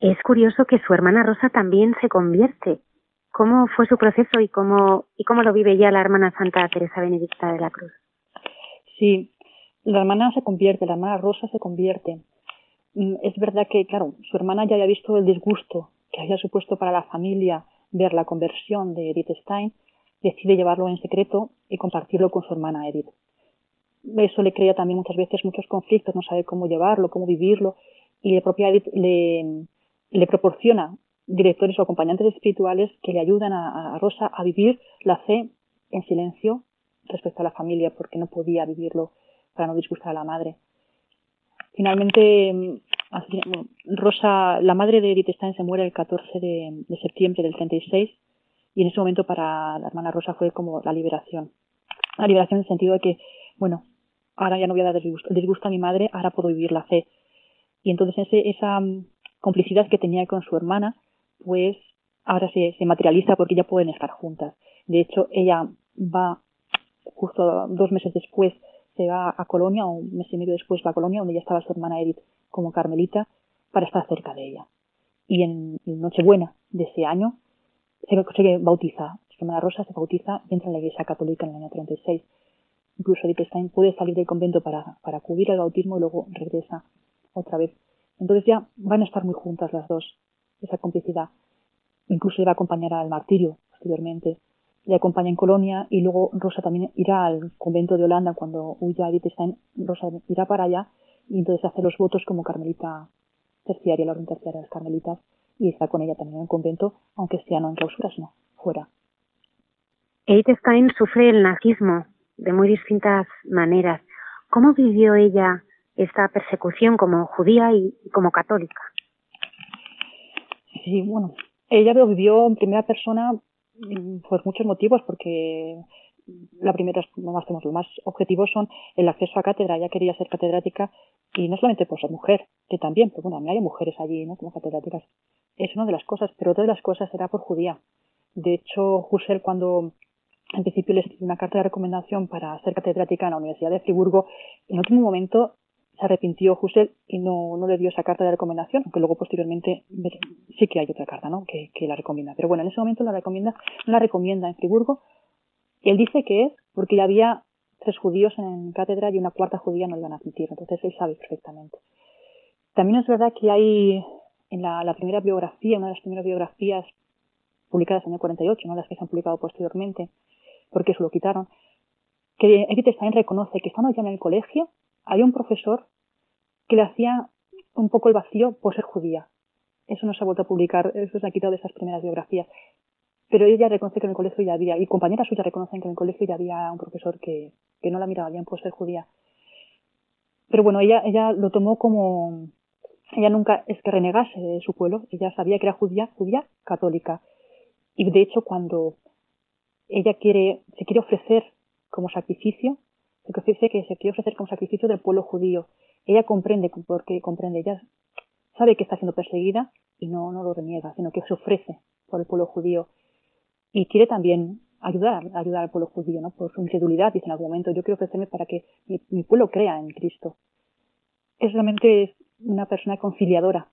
Es curioso que su hermana Rosa también se convierte. ¿Cómo fue su proceso y cómo, y cómo lo vive ya la hermana Santa Teresa Benedicta de la Cruz? Sí, la hermana se convierte, la hermana Rosa se convierte. Mm, es verdad que, claro, su hermana ya había visto el disgusto que había supuesto para la familia ver la conversión de Edith Stein, decide llevarlo en secreto y compartirlo con su hermana Edith. Eso le crea también muchas veces muchos conflictos, no sabe cómo llevarlo, cómo vivirlo, y la propia Edith le, le proporciona directores o acompañantes espirituales que le ayudan a, Rosa a vivir la fe en silencio respecto a la familia, porque no podía vivirlo para no disgustar a la madre. Finalmente, mm, Rosa, la madre de Edith Stein se muere el 14 de, septiembre del 36 y en ese momento para la hermana Rosa fue como la liberación. La liberación en el sentido de que, bueno, ahora ya no voy a dar disgusto, a mi madre, ahora puedo vivir la fe. Y entonces ese, esa, mm, complicidad que tenía con su hermana, pues ahora se, se materializa porque ya pueden estar juntas. De hecho, ella va justo dos meses después se va a Colonia, o un mes y medio después va a Colonia, donde ya estaba su hermana Edith como carmelita, para estar cerca de ella. Y en Nochebuena de ese año se, bautiza, su hermana Rosa se bautiza y entra en la iglesia católica en el año 36. Incluso Edith Stein puede salir del convento para, para acudir al bautismo y luego regresa otra vez. Entonces ya van a estar muy juntas las dos, esa complicidad. Incluso va a acompañar al martirio posteriormente le acompaña en Colonia y luego Rosa también irá al convento de Holanda cuando huya Edith Stein, Rosa irá para allá y entonces hace los votos como carmelita terciaria, la orden terciaria de las carmelitas y está con ella también en el convento, aunque sea no en clausura, sino fuera. Stein sufre el nazismo de muy distintas maneras. ¿Cómo vivió ella esta persecución como judía y como católica? Sí, bueno, ella lo vivió en primera persona por muchos motivos, porque la primera, más, los más objetivos son el acceso a cátedra. Ella quería ser catedrática y no solamente por ser mujer, que también, pero bueno, hay mujeres allí, ¿no? Como catedráticas. Es una de las cosas, pero otra de las cosas era por judía. De hecho, Husserl cuando en principio le escribió una carta de recomendación para ser catedrática en la Universidad de Friburgo, en último momento se arrepintió Husserl y no, no le dio esa carta de recomendación, aunque luego posteriormente sí que hay otra carta, ¿no? Que, que la recomienda. Pero bueno, en ese momento la recomienda, no la recomienda en Friburgo. Y él dice que es porque había tres judíos en cátedra y una cuarta judía no le iban a admitir. Entonces él sabe perfectamente. También es verdad que hay en la, la primera biografía, una de las primeras biografías publicadas en el 48, no las que se han publicado posteriormente, porque eso lo quitaron, que Edith Stein reconoce que estando ya en el colegio, había un profesor que le hacía un poco el vacío por ser judía. Eso no se ha vuelto a publicar, eso se ha quitado de esas primeras biografías. Pero ella reconoce que en el colegio ya había, y compañeras suyas reconocen que en el colegio ya había un profesor que, que no la miraba bien por ser judía. Pero bueno, ella, ella lo tomó como, ella nunca es que renegase de su pueblo, ella sabía que era judía, judía católica. Y de hecho cuando ella quiere, se quiere ofrecer como sacrificio, que dice que se quiere ofrecer como sacrificio del pueblo judío. Ella comprende, porque comprende, ella sabe que está siendo perseguida y no, no lo reniega, sino que se ofrece por el pueblo judío. Y quiere también ayudar, ayudar al pueblo judío, ¿no? Por su incredulidad, dice en algún momento, yo quiero ofrecerme para que mi, pueblo crea en Cristo. Es realmente una persona conciliadora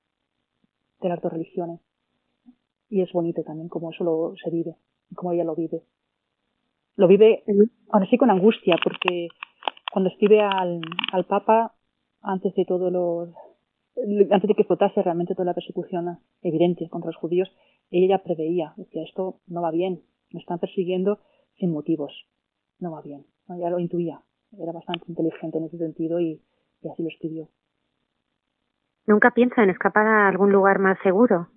de las dos religiones. Y es bonito también cómo eso lo, se vive, cómo ella lo vive lo vive ahora sí con angustia, porque cuando escribe al, al Papa, antes de todo los, antes de que explotase realmente toda la persecución evidente contra los judíos, ella preveía, decía, esto no va bien, me están persiguiendo sin motivos, no va bien. Ya lo intuía, era bastante inteligente en ese sentido y, y así lo escribió. ¿Nunca piensa en escapar a algún lugar más seguro?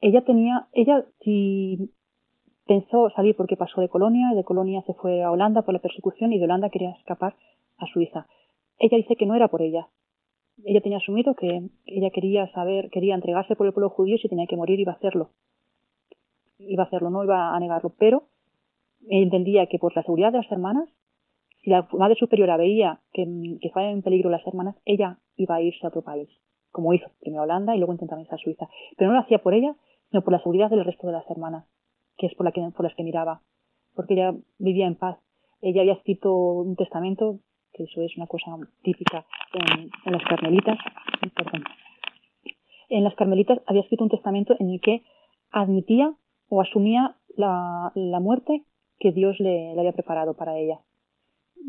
Ella tenía, ella si pensó salir porque pasó de Colonia, de Colonia se fue a Holanda por la persecución y de Holanda quería escapar a Suiza. Ella dice que no era por ella. Ella tenía asumido que ella quería saber, quería entregarse por el pueblo judío si tenía que morir iba a hacerlo. Iba a hacerlo, no iba a negarlo, pero entendía que por la seguridad de las hermanas, si la madre superiora veía que, que estaban en peligro las hermanas, ella iba a irse a otro país, como hizo primero a Holanda y luego intentaba irse a Suiza. Pero no lo hacía por ella, sino por la seguridad del resto de las hermanas que es por, que, las que miraba, porque ella vivía en paz. Ella había escrito un testamento, que eso es una cosa típica en, las carmelitas. En las carmelitas había escrito un testamento en el que admitía o asumía la, muerte que Dios le, había preparado para ella.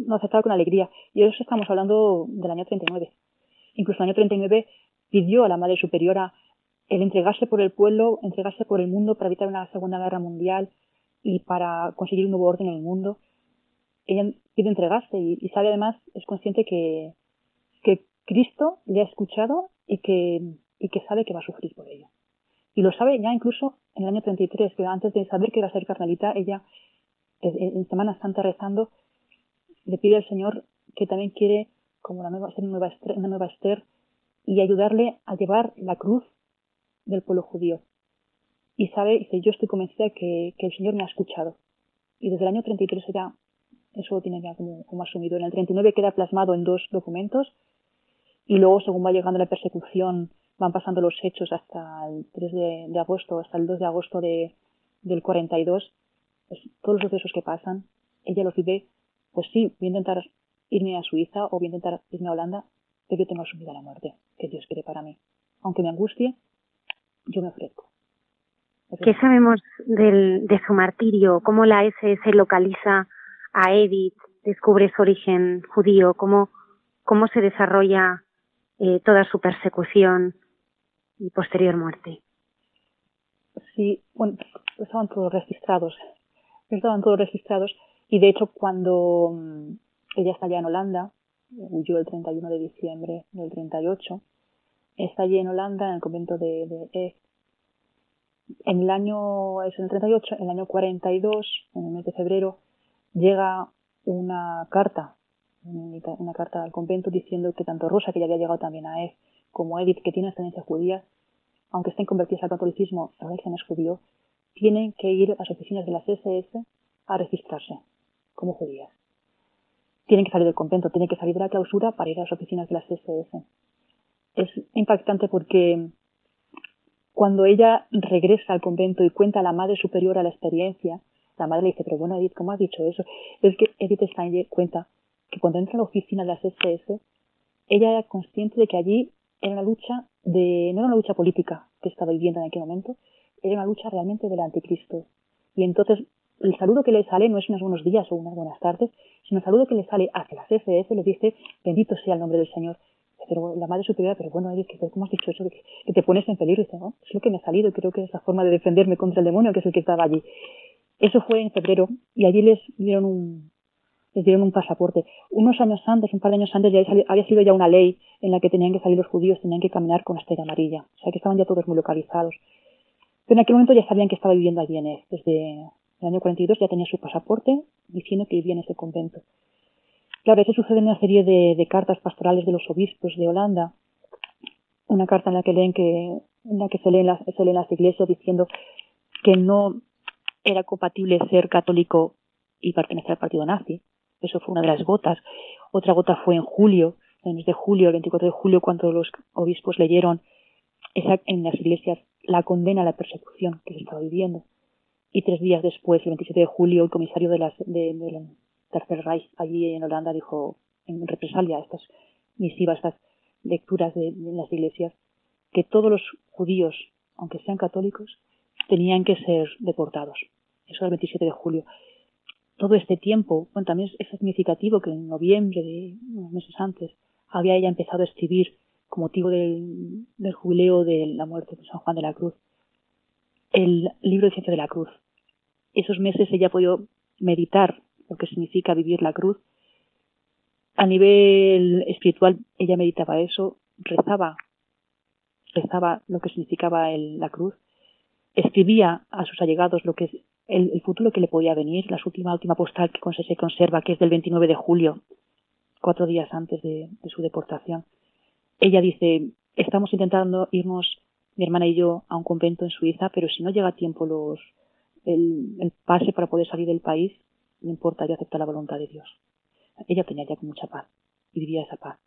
Lo aceptaba con alegría. Y eso estamos hablando del año 39. Incluso el año 39 pidió a la Madre Superiora el entregarse por el pueblo, entregarse por el mundo para evitar una segunda guerra mundial y para conseguir un nuevo orden en el mundo. Ella pide entregarse y, sabe además, es consciente que, que Cristo le ha escuchado y que, y que sabe que va a sufrir por ello. Y lo sabe ya incluso en el año 33, que antes de saber que iba a ser carmelita, ella en Semana Santa rezando le pide al Señor que también quiere como la nueva, ser una nueva, una nueva Esther y ayudarle a llevar la cruz del pueblo judío. Y sabe, dice, yo estoy convencida que, que el Señor me ha escuchado. Y desde el año 33 ya eso lo tiene ya como, como, asumido. En el 39 queda plasmado en dos documentos y luego según va llegando la persecución van pasando los hechos hasta el 3 de, de agosto, hasta el 2 de agosto de, del 42 pues, todos los sucesos que pasan, ella los vive, pues sí, voy a intentar irme a Suiza o voy a intentar irme a Holanda, pero yo tengo asumida la muerte que Dios quiere para mí. Aunque me angustie, yo me ofrezco. ¿Qué sabemos del, de su martirio? ¿Cómo la SS localiza a Edith? ¿Descubre su origen judío? ¿Cómo, cómo se desarrolla eh, toda su persecución y posterior muerte? Sí, bueno, estaban todos registrados. Estaban todos registrados. Y de hecho, cuando mm, ella está allá en Holanda, huyó el 31 de diciembre del 38, está allí en Holanda, en el convento de, de En el año, es en el 38, en el año 42, en el mes de febrero, llega una carta, una carta al convento diciendo que tanto Rosa, que ya había llegado también a Ef, como Edith, que tiene ascendencia judía, aunque estén convertidos al catolicismo, el origen es judío, tienen que ir a las oficinas de las SS a registrarse como judías. Tienen que salir del convento, tienen que salir de la clausura para ir a las oficinas de las SS. Es impactante porque cuando ella regresa al convento y cuenta a la madre superior a la experiencia, la madre le dice, pero bueno, Edith, ¿cómo has dicho eso? Es que Edith Stein cuenta que cuando entra a la oficina de las SS, ella era consciente de que allí era una lucha de, no era una lucha política que estaba viviendo en aquel momento, era una lucha realmente del anticristo. Y entonces el saludo que le sale no es unos buenos días o unas buenas tardes, sino el saludo que le sale hacia las SS le dice, bendito sea el nombre del Señor. Pero la madre superior, pero bueno, Edith, ¿cómo has dicho eso? Que, te pones en peligro. dice, no, es lo que me ha salido, creo que es la forma de defenderme contra el demonio, que es el que estaba allí. Eso fue en febrero y allí les dieron un, les dieron un pasaporte. Unos años antes, un par de años antes, ya había sido ya una ley en la que tenían que salir los judíos, tenían que caminar con estrella amarilla. O sea que estaban ya todos muy localizados. Pero en aquel momento ya sabían que estaba viviendo allí en él. Desde el año 42 ya tenía su pasaporte diciendo que vivía en ese convento. Claro, eso sucede en una serie de, cartas pastorales de los obispos de Holanda. Una carta en la que leen que, en la que se leen las, se leen iglesias diciendo que no era compatible ser católico y pertenecer al partido nazi, eso fue una de las gotas. Otra gota fue en julio, en el mes de julio, el 24 de julio, cuando los obispos leyeron esa, en las iglesias la condena a la persecución que se estaba viviendo. Y tres días después, el 27 de julio, el comisario de las, del Tercer Reich allí en Holanda dijo, en represalia a estas misivas, estas lecturas de, las iglesias, que todos los judíos, aunque sean católicos, tenían que ser deportados. Eso el 27 de julio todo este tiempo, bueno, también es significativo que en noviembre, de unos meses antes, había ella empezado a escribir con motivo del, jubileo de la muerte de San Juan de la Cruz, el libro de ciencia de la cruz. Esos meses ella ha podido meditar lo que significa vivir la cruz. A nivel espiritual ella meditaba eso, rezaba, rezaba lo que significaba la cruz, escribía a sus allegados lo que el, futuro que le podía venir, la última, última postal que se conserva, que es del 29 de julio, cuatro días antes de, su deportación. Ella dice, estamos intentando irnos, mi hermana y yo, a un convento en Suiza, pero si no llega a tiempo los, el, pase para poder salir del país, no importa, yo acepto la voluntad de Dios. Ella tenía ya mucha paz y vivía esa paz.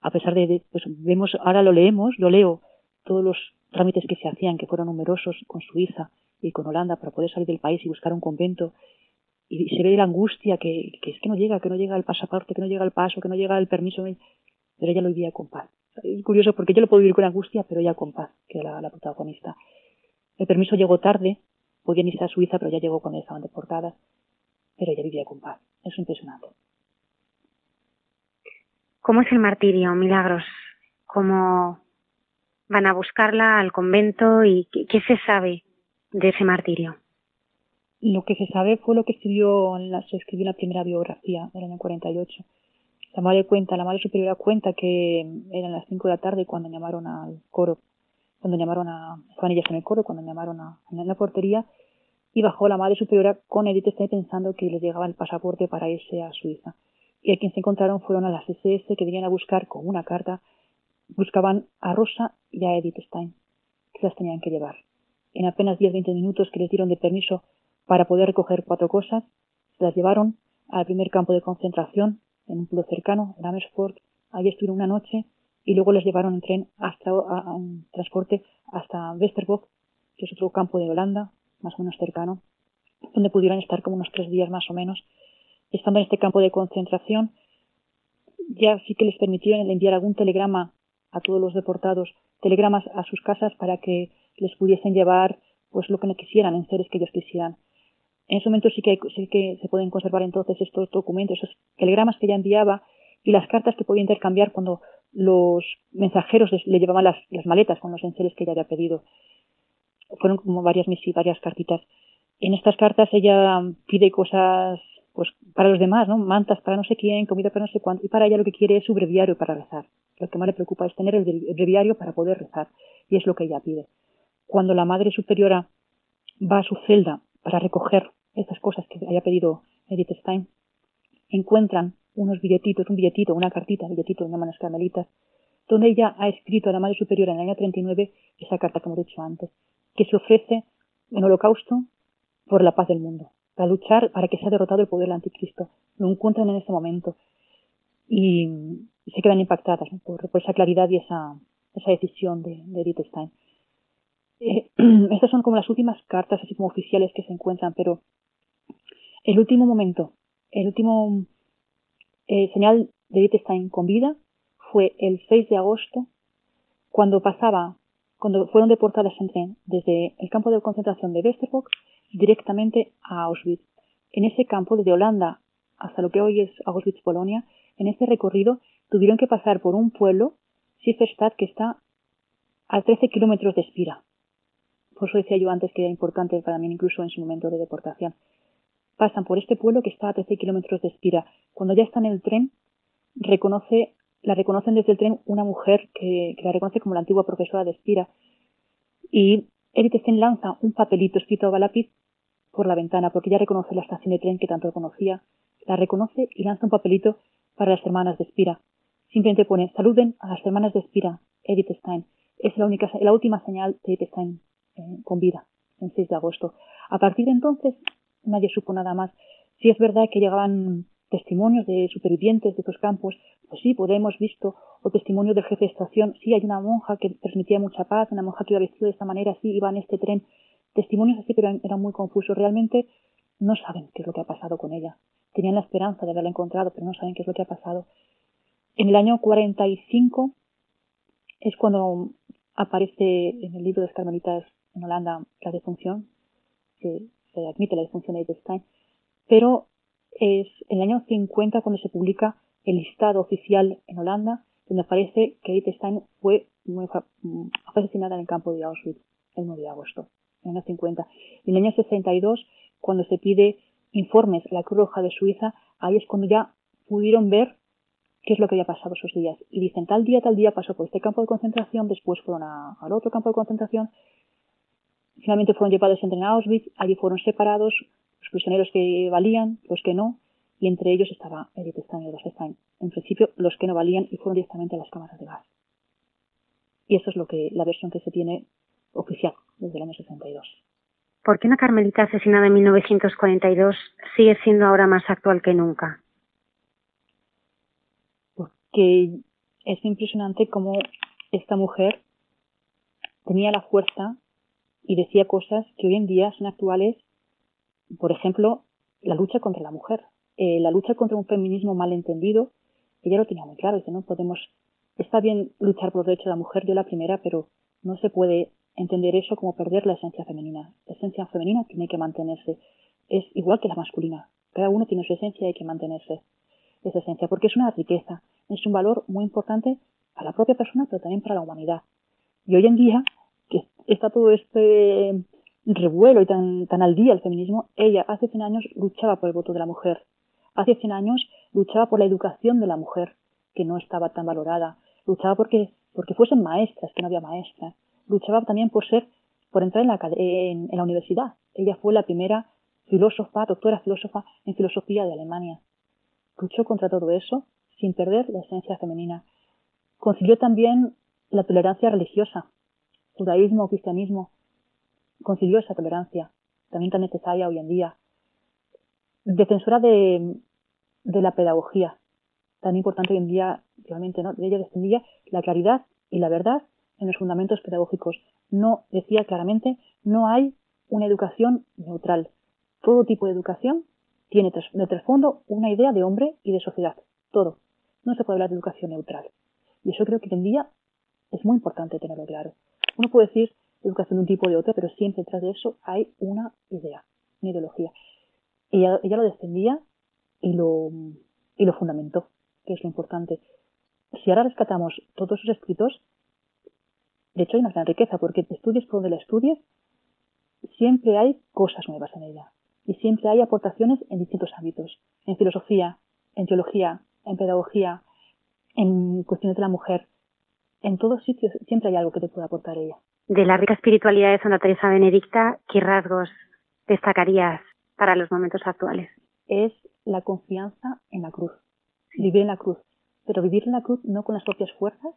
A pesar de, pues vemos, ahora lo leemos, yo leo todos los trámites que se hacían, que fueron numerosos con Suiza, y con Holanda para poder salir del país y buscar un convento. Y se ve la angustia que, es que no llega, que no llega el pasaporte, que no llega el paso, que no llega el permiso. Pero ella lo vivía con paz. Es curioso porque yo lo puedo vivir con angustia, pero ella con paz, que era la, protagonista. El permiso llegó tarde, podían irse a Suiza, pero ya llegó cuando estaban deportadas. Pero ella vivía con paz. Es impresionante. ¿Cómo es el martirio, Milagros? ¿Cómo van a buscarla al convento y qué se sabe de ese martirio? Lo que se sabe fue lo que escribió en la, se escribió en la primera biografía del año 48. La madre cuenta, la madre superiora cuenta que eran las 5 de la tarde cuando llamaron al coro, cuando llamaron a, estaban ellas en el coro, cuando llamaron a, en la portería, y bajó la madre superiora con Edith Stein pensando que les llegaba el pasaporte para irse a Suiza. Y a quien se encontraron fueron a las SS que venían a buscar con una carta, buscaban a Rosa y a Edith Stein, que las tenían que llevar en apenas 10-20 minutos que les dieron de permiso para poder recoger cuatro cosas, se las llevaron al primer campo de concentración en un pueblo cercano, en Amersfoort. Allí estuvieron una noche y luego les llevaron en tren hasta transporte hasta Westerbork, que es otro campo de Holanda, más o menos cercano. donde pudieron estar como unos tres días más o menos. Estando en este campo de concentración, ya sí que les permitieron enviar algún telegrama a todos los deportados, telegramas a sus casas para que les pudiesen llevar pues lo que quisieran, en seres que ellos quisieran. En ese momento sí que, que se pueden conservar entonces estos documentos, esos telegramas que ella enviaba y las cartas que podía intercambiar cuando los mensajeros le llevaban las, las, maletas con los enseres que ella había pedido. Fueron como varias varias cartitas. En estas cartas ella pide cosas pues para los demás, ¿no? Mantas para no sé quién, comida para no sé cuánto, y para ella lo que quiere es su breviario para rezar. Lo que más le preocupa es tener el breviario para poder rezar, y es lo que ella pide. Cuando la Madre Superiora va a su celda para recoger esas cosas que haya pedido Edith Stein, encuentran unos billetitos, un billetito, una cartita, billetito, una manos carmelitas, donde ella ha escrito a la Madre Superiora en el año 39 esa carta que hemos dicho antes, que se ofrece en holocausto por la paz del mundo para luchar para que sea derrotado el poder del anticristo. Lo encuentran en ese momento y, se quedan impactadas por, esa claridad y esa, esa decisión de, de Edith Stein. Eh, estas son como las últimas cartas así como oficiales que se encuentran, pero el último momento, el último eh, señal de Edith Stein con vida fue el 6 de agosto, cuando pasaba, cuando fueron deportadas en tren desde el campo de concentración de Westerbork directamente a Auschwitz. En ese campo, desde Holanda hasta lo que hoy es Auschwitz, Polonia, en ese recorrido tuvieron que pasar por un pueblo, Sieferstadt, que está a 13 kilómetros de Espira. Por eso decía yo antes que era importante para mí incluso en su momento de deportación. Pasan por este pueblo que está a 13 kilómetros de Espira. Cuando ya están en el tren, reconoce, la reconocen desde el tren una mujer que, que la reconoce como la antigua profesora de Espira. Y Edith Stein lanza un papelito escrito a lápiz por la ventana, porque ya reconoce la estación de tren que tanto conocía, la reconoce y lanza un papelito para las hermanas de Espira. Simplemente pone, saluden a las hermanas de Espira, Edith Stein. Es la, única, la última señal de Edith Stein eh, con vida, en 6 de agosto. A partir de entonces, nadie supo nada más. Si es verdad que llegaban testimonios de supervivientes de estos campos, pues sí, pues hemos visto, o testimonio del jefe de estación, sí, hay una monja que transmitía mucha paz, una monja que iba vestida de esta manera, sí, iba en este tren, testimonios así, pero eran muy confusos. Realmente no saben qué es lo que ha pasado con ella. Tenían la esperanza de haberla encontrado, pero no saben qué es lo que ha pasado. En el año 45 es cuando aparece en el libro de las Carmelitas en Holanda la defunción, que se admite la defunción de Edith pero es en el año 50 cuando se publica el listado oficial en Holanda, donde aparece que Edith Stein fue, asesinada en el campo de Auschwitz el 9 de agosto, en el año 50. Y en el año 62, cuando se pide informes a la Cruz Roja de Suiza, ahí es cuando ya pudieron ver qué es lo que había pasado esos días. Y dicen, tal día, tal día pasó por este campo de concentración, después fueron al otro campo de concentración, finalmente fueron llevados en Auschwitz, allí fueron separados, los prisioneros que valían, los que no, y entre ellos estaba Edith Stein y Rosa Stein. En principio, los que no valían y fueron directamente a las cámaras de gas. Y eso es lo que la versión que se tiene oficial desde el año 62. ¿Por qué una carmelita asesinada en 1942 sigue siendo ahora más actual que nunca? Porque es impresionante cómo esta mujer tenía la fuerza y decía cosas que hoy en día son actuales por ejemplo, la lucha contra la mujer, eh, la lucha contra un feminismo mal entendido, ella lo tenía muy claro, dice, no podemos, está bien luchar por los derechos de la mujer, yo la primera, pero no se puede entender eso como perder la esencia femenina. La esencia femenina tiene que mantenerse, es igual que la masculina, cada uno tiene su esencia y hay que mantenerse esa esencia, porque es una riqueza, es un valor muy importante para la propia persona, pero también para la humanidad. Y hoy en día, que está todo este revuelo y tan, tan al día el feminismo, ella hace 100 años luchaba por el voto de la mujer. Hace 100 años luchaba por la educación de la mujer, que no estaba tan valorada. Luchaba porque, porque fuesen maestras, que no había maestras. Luchaba también por ser, por entrar en la, en, en la universidad. Ella fue la primera filósofa, doctora filósofa en filosofía de Alemania. Luchó contra todo eso sin perder la esencia femenina. Concilió también la tolerancia religiosa, judaísmo, cristianismo, consiguió esa tolerancia, también tan necesaria hoy en día. Defensora de, de la pedagogía, tan importante hoy en día, realmente, ¿no? De ella defendía la claridad y la verdad en los fundamentos pedagógicos. No decía claramente, no hay una educación neutral. todo tipo de educación tiene de trasfondo una idea de hombre y de sociedad. Todo. No se puede hablar de educación neutral. Y eso creo que hoy en día es muy importante tenerlo claro. Uno puede decir educación de un tipo de otro, pero siempre detrás de eso hay una idea, una ideología. Ella, ella lo defendía y lo, y lo fundamentó, que es lo importante. Si ahora rescatamos todos sus escritos, de hecho hay una gran riqueza, porque estudies por donde la estudies, siempre hay cosas nuevas en ella. Y siempre hay aportaciones en distintos ámbitos. En filosofía, en teología, en pedagogía, en cuestiones de la mujer. En todos sitios siempre hay algo que te pueda aportar ella. De la rica espiritualidad de Santa Teresa Benedicta, ¿qué rasgos destacarías para los momentos actuales? Es la confianza en la cruz, vivir en la cruz, pero vivir en la cruz no con las propias fuerzas,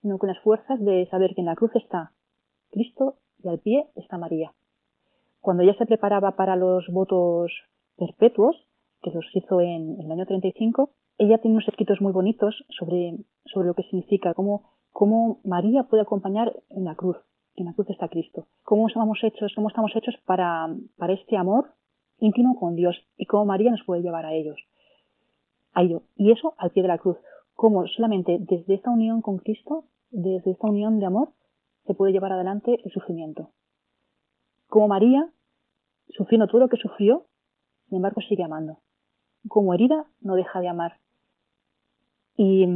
sino con las fuerzas de saber que en la cruz está Cristo y al pie está María. Cuando ella se preparaba para los votos perpetuos, que los hizo en, el año 35, ella tiene unos escritos muy bonitos sobre, sobre lo que significa, cómo cómo María puede acompañar en la cruz, en la cruz está Cristo, cómo estamos hechos, cómo estamos hechos para, para este amor íntimo con Dios y cómo María nos puede llevar a ellos, a ello. Y eso al pie de la cruz, cómo solamente desde esta unión con Cristo, desde esta unión de amor, se puede llevar adelante el sufrimiento. Como María, sufriendo todo lo que sufrió, sin embargo sigue amando. Como herida, no deja de amar. Y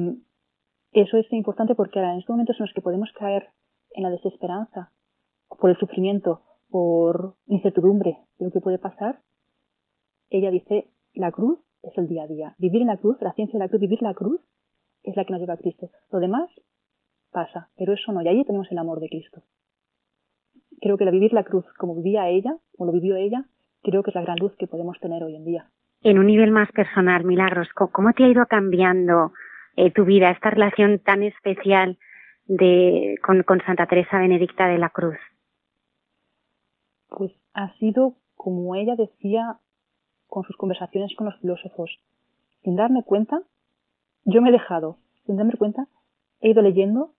eso es importante porque ahora en estos momentos en los que podemos caer en la desesperanza, por el sufrimiento, por incertidumbre de lo que puede pasar, ella dice, la cruz es el día a día. Vivir en la cruz, la ciencia de la cruz, vivir la cruz es la que nos lleva a Cristo. Lo demás pasa, pero eso no, y ahí tenemos el amor de Cristo. Creo que la vivir la cruz como vivía ella, o lo vivió ella, creo que es la gran luz que podemos tener hoy en día. En un nivel más personal, Milagros, ¿cómo te ha ido cambiando eh, tu vida, esta relación tan especial de, con, con Santa Teresa Benedicta de la Cruz? Pues ha sido, como ella decía, con sus conversaciones con los filósofos. Sin darme cuenta, yo me he dejado, sin darme cuenta, he ido leyendo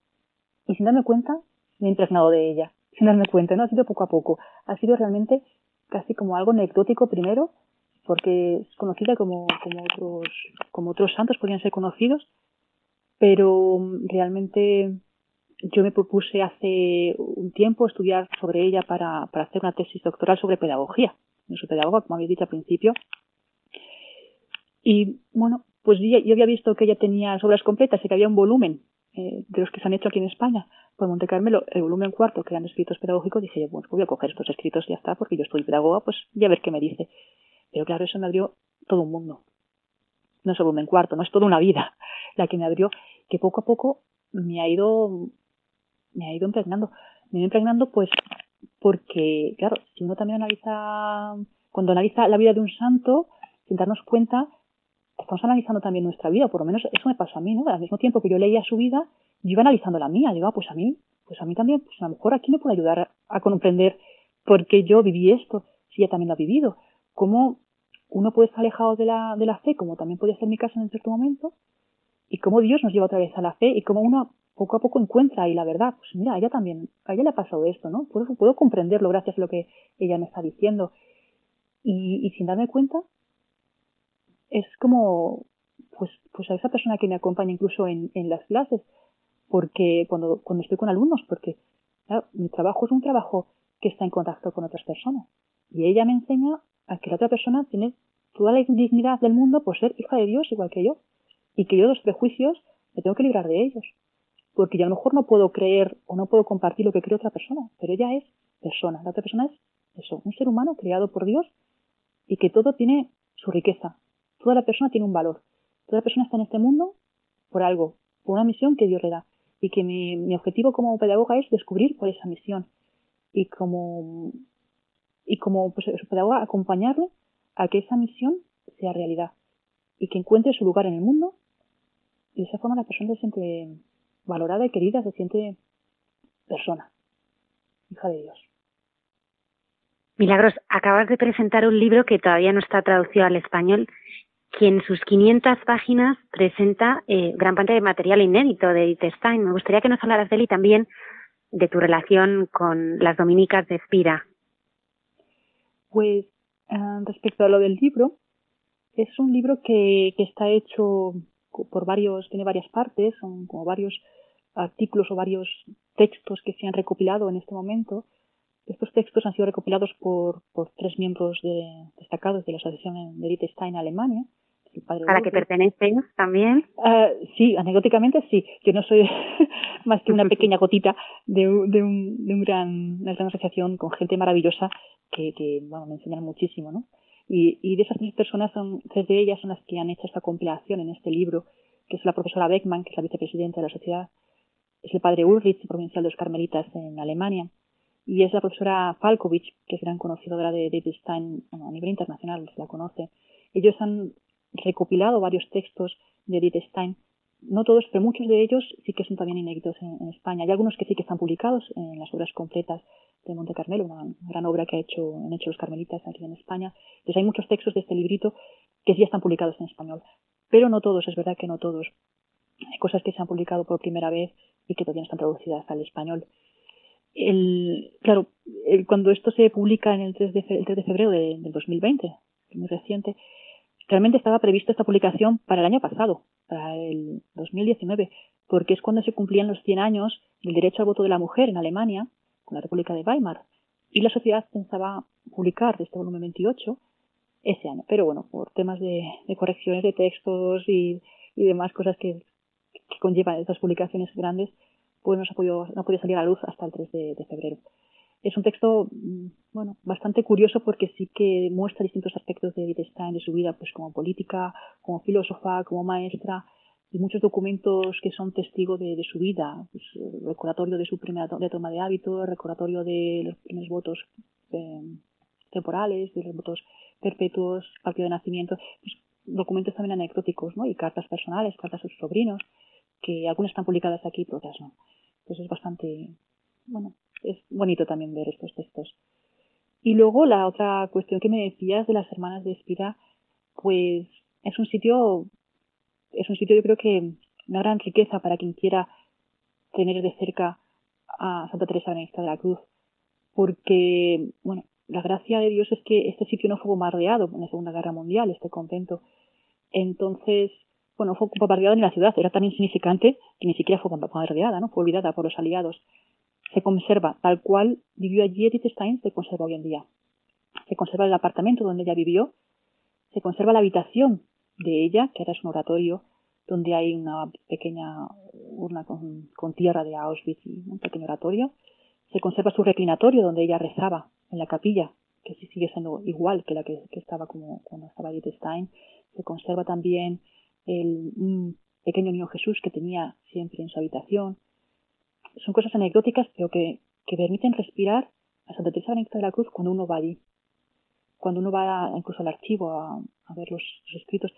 y sin darme cuenta me he impregnado de ella. Sin darme cuenta, no ha sido poco a poco. Ha sido realmente casi como algo anecdótico primero, porque es conocida como, como, otros, como otros santos podían ser conocidos, pero mm, realmente yo me propuse hace un tiempo estudiar sobre ella para, para hacer una tesis doctoral sobre pedagogía. No soy pedagoga, como había dicho al principio. Y bueno, pues yo, había visto que ella tenía obras completas y que había un volumen eh, de los que se han hecho aquí en España por Monte Carmelo, el volumen cuarto, que eran escritos pedagógicos, dije yo, bueno, pues voy a coger estos escritos y ya está, porque yo estoy pedagoga, pues ya ver qué me dice. Pero claro, eso me abrió todo un mundo. No el volumen cuarto, no es toda una vida la que me abrió que poco a poco me ha ido, me ha ido impregnando. Me ha ido impregnando pues porque, claro, si uno también analiza, cuando analiza la vida de un santo, sin darnos cuenta, estamos analizando también nuestra vida, por lo menos eso me pasó a mí, ¿no? Al mismo tiempo que yo leía su vida, yo iba analizando la mía, digo, ah, pues a mí, pues a mí también, pues a lo mejor aquí me puede ayudar a comprender por qué yo viví esto, si ella también lo ha vivido, cómo uno puede estar alejado de la, de la fe, como también podía ser mi caso en cierto momento, y cómo Dios nos lleva otra vez a la fe y cómo uno poco a poco encuentra ahí la verdad. Pues mira, a ella también, a ella le ha pasado esto, ¿no? Puedo, puedo comprenderlo gracias a lo que ella me está diciendo. Y, sin darme cuenta, es como, pues, pues a esa persona que me acompaña incluso en, en las clases, porque cuando, cuando estoy con alumnos, porque mi trabajo es un trabajo que está en contacto con otras personas. Y ella me enseña a que la otra persona tiene toda la dignidad del mundo por ser hija de Dios igual que yo y que yo los prejuicios me tengo que librar de ellos. Porque yo a lo mejor no puedo creer o no puedo compartir lo que cree otra persona, pero ella es persona. La otra persona es eso, un ser humano creado por Dios y que todo tiene su riqueza. Toda la persona tiene un valor. Toda la persona está en este mundo por algo, por una misión que Dios le da. Y que mi, mi objetivo como pedagoga es descubrir por esa misión. Y como, y como pues, pedagoga acompañarle a que esa misión sea realidad. Y que encuentre su lugar en el mundo y de esa forma la persona se siente valorada y querida, se siente persona, hija de Dios. Milagros, acabas de presentar un libro que todavía no está traducido al español, que en sus 500 páginas presenta eh, gran parte de material inédito de Edith Stein. Me gustaría que nos hablaras de él y también de tu relación con las dominicas de Espira. Pues Ah, respecto a lo del libro, es un libro que, que está hecho por varios, tiene varias partes, son como varios artículos o varios textos que se han recopilado en este momento. Estos textos han sido recopilados por, por tres miembros destacados de la Asociación de Stein Alemania. ¿A la que pertenecen también? Uh, sí, anecdóticamente sí. Yo no soy más que una pequeña gotita de, de, un, de un gran, una gran asociación con gente maravillosa que, que bueno, me enseñan muchísimo, ¿no? Y, y de esas tres personas, son, tres de ellas son las que han hecho esta compilación en este libro, que es la profesora Beckman, que es la vicepresidenta de la sociedad, es el padre Ulrich, provincial de los Carmelitas en Alemania, y es la profesora Falkovich, que es gran conocedora de David Stein a nivel internacional, se la conoce. Ellos han recopilado varios textos de Edith Stein, no todos, pero muchos de ellos sí que son también inéditos en, España. Hay algunos que sí que están publicados en las obras completas de Monte Carmelo, una gran obra que ha hecho, han hecho los carmelitas aquí en España. Entonces hay muchos textos de este librito que sí están publicados en español, pero no todos, es verdad que no todos. Hay cosas que se han publicado por primera vez y que todavía no están traducidas al español. El, claro, cuando esto se publica en el 3 de, el 3 de febrero de, del 2020, muy reciente, realmente estaba prevista esta publicación para el año pasado, para el 2019, porque es cuando se cumplían los 100 años del derecho al voto de la mujer en Alemania, con la República de Weimar, y la sociedad pensaba publicar este volumen 28 ese año. Pero bueno, por temas de, correcciones de textos y, demás cosas que, conllevan estas publicaciones grandes, pues no se ha podido, no ha salir a la luz hasta el 3 de, febrero. Es un texto, mm, bueno, bastante curioso porque sí que muestra distintos aspectos de Edith Stein, de su vida, pues como política, como filósofa, como maestra, y muchos documentos que son testigos de, su vida, pues, recordatorio de su primera toma de hábito, recordatorio de los primeros votos eh, temporales, de los votos perpetuos, partido de nacimiento, pues, documentos también anecdóticos, ¿no? Y cartas personales, cartas a sus sobrinos, que algunas están publicadas aquí, pero otras no. Pues es bastante, bueno, es bonito también ver estos textos. Y luego la otra cuestión que me decías de las hermanas de Espira, pues es un sitio, es un sitio yo creo que una gran riqueza para quien quiera tener de cerca a Santa Teresa Benedicta de la Cruz, porque, bueno, la gracia de Dios es que este sitio no fue bombardeado en la Segunda Guerra Mundial, este convento. Entonces, bueno, fue bombardeado en la ciudad, era tan insignificante que ni siquiera fue bombardeada, ¿no? Fue olvidada por los aliados. Se conserva tal cual vivió allí Edith Stein, se conserva hoy en día. Se conserva el apartamento donde ella vivió, se conserva la habitación de ella, que ahora es un oratorio, donde hay una pequeña urna con, tierra de Auschwitz y un pequeño oratorio. Se conserva su reclinatorio donde ella rezaba en la capilla, que sí sigue siendo igual que la que, estaba como cuando estaba Edith Stein. Se conserva también el un pequeño niño Jesús que tenía siempre en su habitación. Son cosas anecdóticas, pero que, que permiten respirar a Santa Teresa Benedicta de la Cruz cuando uno va allí. Cuando uno va incluso al archivo a, a ver los, escritos,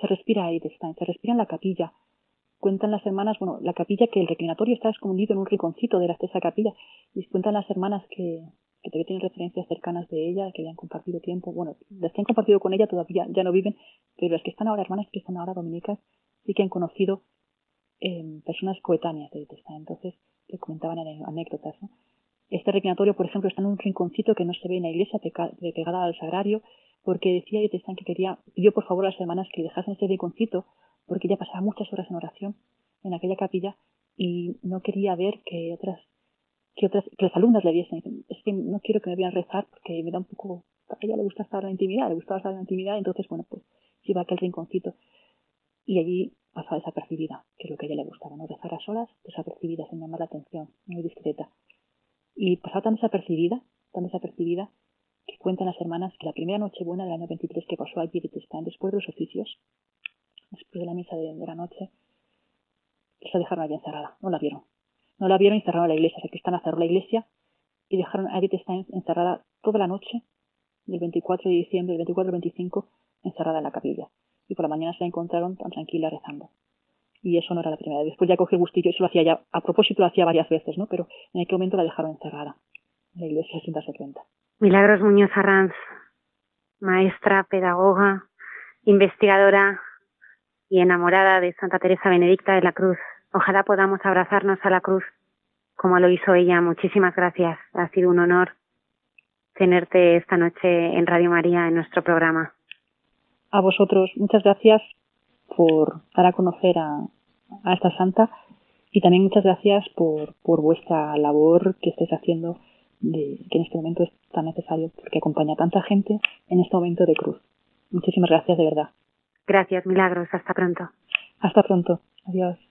se respira ahí, se respira en la capilla. Cuentan las hermanas, bueno, la capilla que el reclinatorio está escondido en un rinconcito de, la, esa capilla, y cuentan las hermanas que, que todavía tienen referencias cercanas de ella, que hayan compartido tiempo, bueno, las que han compartido con ella todavía ya no viven, pero las que están ahora, hermanas que están ahora dominicas, sí que han conocido personas coetáneas de Testa. Entonces, le comentaban anécdotas. ¿no? Este reclinatorio, por ejemplo, está en un rinconcito que no se ve en la iglesia, pegada al sagrario, porque decía Testán que quería, pidió por favor a las hermanas que dejasen ese rinconcito, porque ella pasaba muchas horas en oración en aquella capilla y no quería ver que otras que otras que las alumnas le viesen. Es que no quiero que me vean rezar porque me da un poco. A ella le gusta estar en la intimidad, le gusta estar en la intimidad, entonces, bueno, pues si va a aquel rinconcito. Y allí pasaba desapercibida, que es lo que a ella le gustaba, ¿no? Rezar a solas, desapercibida, sin llamar la atención, muy discreta. Y pasaba tan desapercibida, tan desapercibida, que cuentan las hermanas que la primera noche buena del año 23 que pasó allí están después de los oficios, después de la misa de, la noche, se dejaron allí encerrada, no la vieron. No la vieron y cerraron la iglesia. que están a cerrar la iglesia y dejaron a Edith Stein encerrada toda la noche del 24 de diciembre, del 24 al 25, encerrada en la capilla. Y por la mañana se la encontraron tan tranquila rezando. Y eso no era la primera vez. Después ya cogió gustillo, eso lo hacía ya, a propósito lo hacía varias veces, ¿no? Pero en aquel momento la dejaron encerrada en la iglesia sin darse cuenta. Milagros Muñoz Arranz, maestra, pedagoga, investigadora y enamorada de Santa Teresa Benedicta de la Cruz. Ojalá podamos abrazarnos a la cruz como lo hizo ella. Muchísimas gracias. Ha sido un honor. tenerte esta noche en Radio María en nuestro programa. A vosotros, muchas gracias por dar a conocer a, a esta santa y también muchas gracias por, por vuestra labor que estáis haciendo, de, que en este momento es tan necesario, porque acompaña a tanta gente en este momento de cruz. Muchísimas gracias, de verdad. Gracias, Milagros. Hasta pronto. Hasta pronto. Adiós.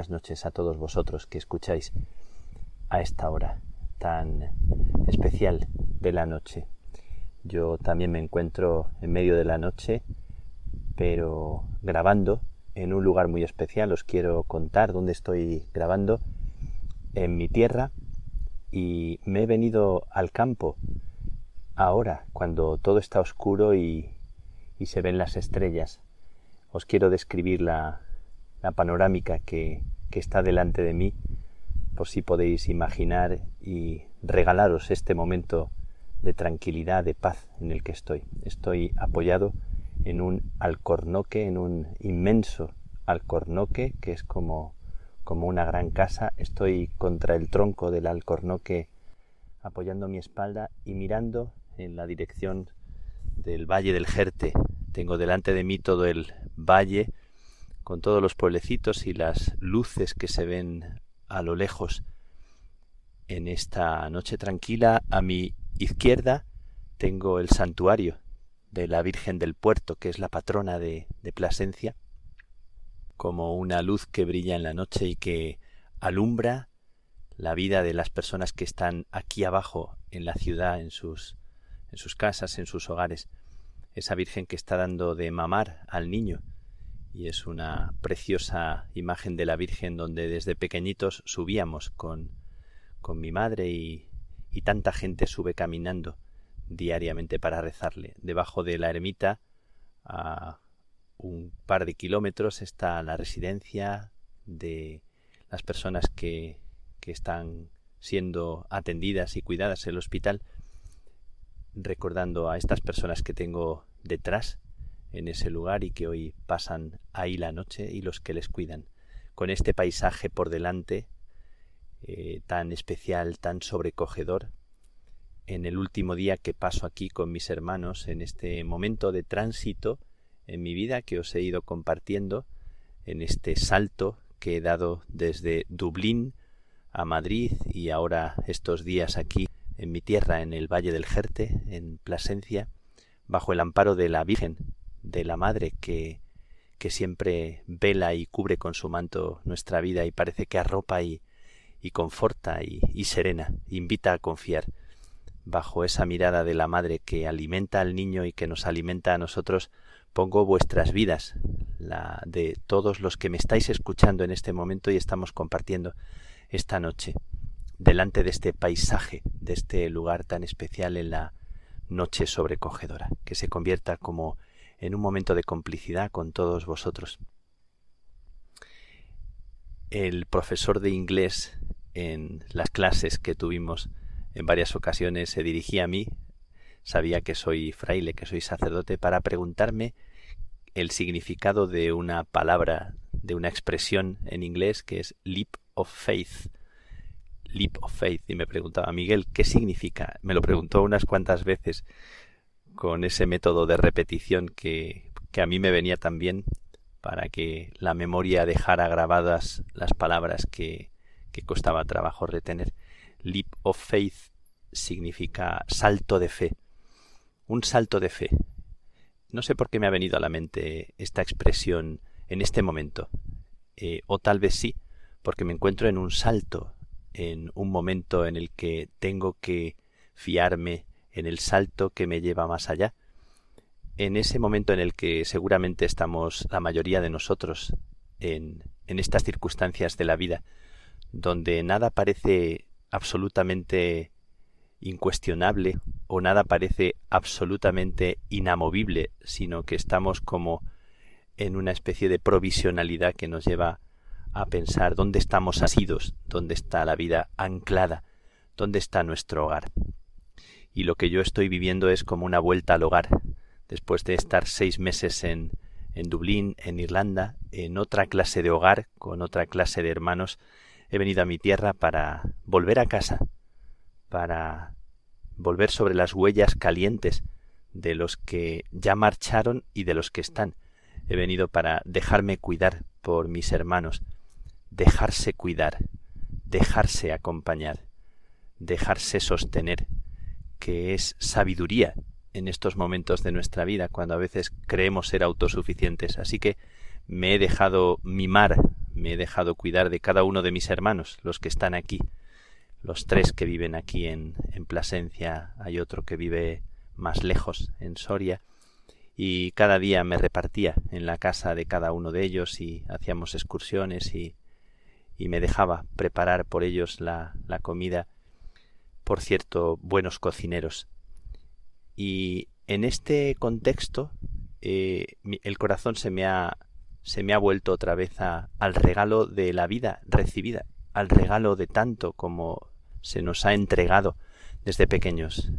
Buenas noches a todos vosotros que escucháis a esta hora tan especial de la noche. Yo también me encuentro en medio de la noche, pero grabando en un lugar muy especial. Os quiero contar dónde estoy grabando, en mi tierra, y me he venido al campo ahora, cuando todo está oscuro y, y se ven las estrellas. Os quiero describir la, la panorámica que, que está delante de mí, por si podéis imaginar y regalaros este momento de tranquilidad, de paz en el que estoy. Estoy apoyado en un alcornoque, en un inmenso alcornoque que es como, como una gran casa. Estoy contra el tronco del alcornoque apoyando mi espalda y mirando en la dirección del Valle del Jerte. Tengo delante de mí todo el valle con todos los pueblecitos y las luces que se ven a lo lejos. En esta noche tranquila, a mi izquierda, tengo el santuario de la Virgen del Puerto, que es la patrona de, de Plasencia, como una luz que brilla en la noche y que alumbra la vida de las personas que están aquí abajo en la ciudad, en sus, en sus casas, en sus hogares. Esa Virgen que está dando de mamar al niño y es una preciosa imagen de la Virgen donde desde pequeñitos subíamos con, con mi madre y, y tanta gente sube caminando diariamente para rezarle. Debajo de la ermita, a un par de kilómetros, está la residencia de las personas que, que están siendo atendidas y cuidadas en el hospital, recordando a estas personas que tengo detrás, en ese lugar y que hoy pasan ahí la noche y los que les cuidan. Con este paisaje por delante, eh, tan especial, tan sobrecogedor, en el último día que paso aquí con mis hermanos, en este momento de tránsito en mi vida que os he ido compartiendo, en este salto que he dado desde Dublín a Madrid y ahora estos días aquí en mi tierra, en el Valle del Jerte, en Plasencia, bajo el amparo de la Virgen, de la Madre que, que siempre vela y cubre con su manto nuestra vida y parece que arropa y, y conforta y, y serena, invita a confiar. Bajo esa mirada de la Madre que alimenta al niño y que nos alimenta a nosotros, pongo vuestras vidas, la de todos los que me estáis escuchando en este momento y estamos compartiendo esta noche, delante de este paisaje, de este lugar tan especial en la noche sobrecogedora, que se convierta como en un momento de complicidad con todos vosotros. el profesor de inglés en las clases que tuvimos en varias ocasiones se dirigía a mí, sabía que soy fraile, que soy sacerdote, para preguntarme el significado de una palabra, de una expresión en inglés que es leap of faith. Leap of faith. Y me preguntaba, Miguel, ¿qué significa? Me lo preguntó unas cuantas veces con ese método de repetición que, que a mí me venía tan bien para que la memoria dejara grabadas las palabras que, que costaba trabajo retener. Leap of faith significa salto de fe. Un salto de fe. No sé por qué me ha venido a la mente esta expresión en este momento. Eh, o tal vez sí, porque me encuentro en un salto, en un momento en el que tengo que fiarme en el salto que me lleva más allá, en ese momento en el que seguramente estamos la mayoría de nosotros en, en estas circunstancias de la vida, donde nada parece absolutamente incuestionable o nada parece absolutamente inamovible, sino que estamos como en una especie de provisionalidad que nos lleva a pensar dónde estamos asidos, dónde está la vida anclada, dónde está nuestro hogar. Y lo que yo estoy viviendo es como una vuelta al hogar, después de estar seis meses en, en Dublín, en Irlanda, en otra clase de hogar, con otra clase de hermanos, he venido a mi tierra para volver a casa, para volver sobre las huellas calientes de los que ya marcharon y de los que están. He venido para dejarme cuidar por mis hermanos, dejarse cuidar, dejarse acompañar, dejarse sostener, que es sabiduría en estos momentos de nuestra vida, cuando a veces creemos ser autosuficientes. Así que me he dejado mimar me he dejado cuidar de cada uno de mis hermanos, los que están aquí, los tres que viven aquí en, en Plasencia, hay otro que vive más lejos, en Soria, y cada día me repartía en la casa de cada uno de ellos y hacíamos excursiones y, y me dejaba preparar por ellos la, la comida, por cierto, buenos cocineros. Y en este contexto eh, el corazón se me ha se me ha vuelto otra vez al regalo de la vida recibida, al regalo de tanto como se nos ha entregado desde pequeños.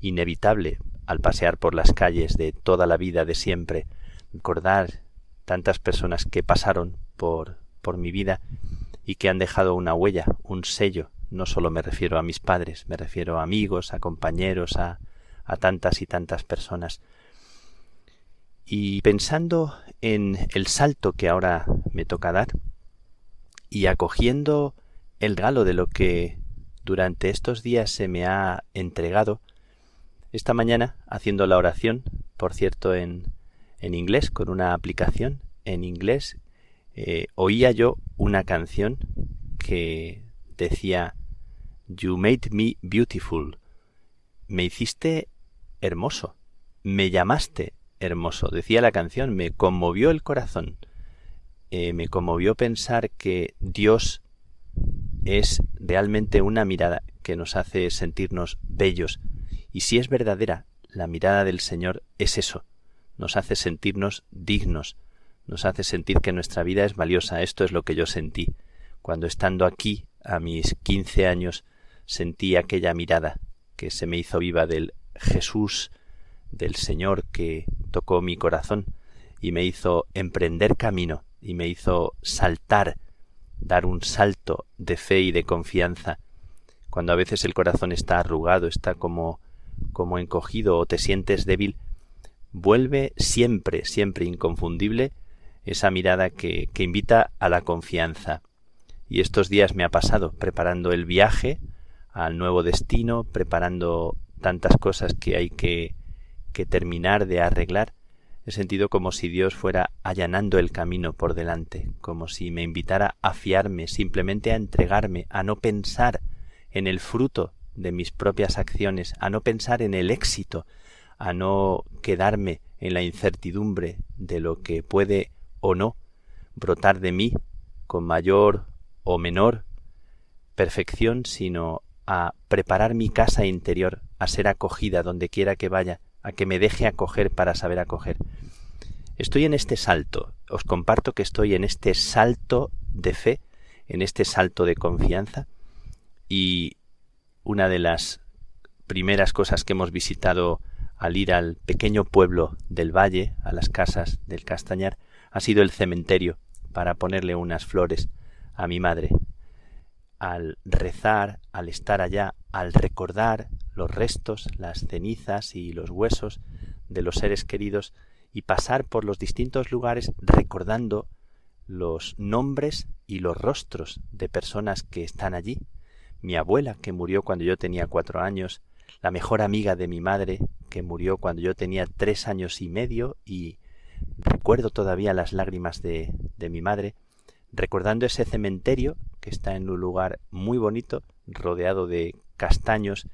Inevitable al pasear por las calles de toda la vida de siempre, recordar tantas personas que pasaron por, por mi vida y que han dejado una huella, un sello. No solo me refiero a mis padres, me refiero a amigos, a compañeros, a, a tantas y tantas personas. Y pensando en el salto que ahora me toca dar y acogiendo el regalo de lo que durante estos días se me ha entregado, esta mañana haciendo la oración, por cierto en, en inglés, con una aplicación en inglés, eh, oía yo una canción que decía You made me beautiful, me hiciste hermoso, me llamaste hermoso. Decía la canción, me conmovió el corazón. Eh, me conmovió pensar que Dios es realmente una mirada que nos hace sentirnos bellos. Y si es verdadera, la mirada del Señor es eso, nos hace sentirnos dignos, nos hace sentir que nuestra vida es valiosa. Esto es lo que yo sentí. Cuando estando aquí, a mis quince años, sentí aquella mirada que se me hizo viva del Jesús del Señor que tocó mi corazón y me hizo emprender camino y me hizo saltar, dar un salto de fe y de confianza. Cuando a veces el corazón está arrugado, está como como encogido o te sientes débil, vuelve siempre, siempre inconfundible esa mirada que, que invita a la confianza. Y estos días me ha pasado preparando el viaje al nuevo destino, preparando tantas cosas que hay que que terminar de arreglar, he sentido como si Dios fuera allanando el camino por delante, como si me invitara a fiarme, simplemente a entregarme, a no pensar en el fruto de mis propias acciones, a no pensar en el éxito, a no quedarme en la incertidumbre de lo que puede o no brotar de mí con mayor o menor perfección, sino a preparar mi casa interior a ser acogida donde quiera que vaya a que me deje acoger para saber acoger. Estoy en este salto, os comparto que estoy en este salto de fe en este salto de confianza y una de las primeras cosas que hemos visitado al ir al pequeño pueblo del valle, a las casas del Castañar, ha sido el cementerio para ponerle unas flores a mi madre. Al rezar, al estar allá, al recordar los restos, las cenizas y los huesos de los seres queridos y pasar por los distintos lugares recordando los nombres y los rostros de personas que están allí. Mi abuela, que murió cuando yo tenía cuatro años, la mejor amiga de mi madre, que murió cuando yo tenía tres años y medio, y recuerdo todavía las lágrimas de, de mi madre, recordando ese cementerio que está en un lugar muy bonito, rodeado de castaños,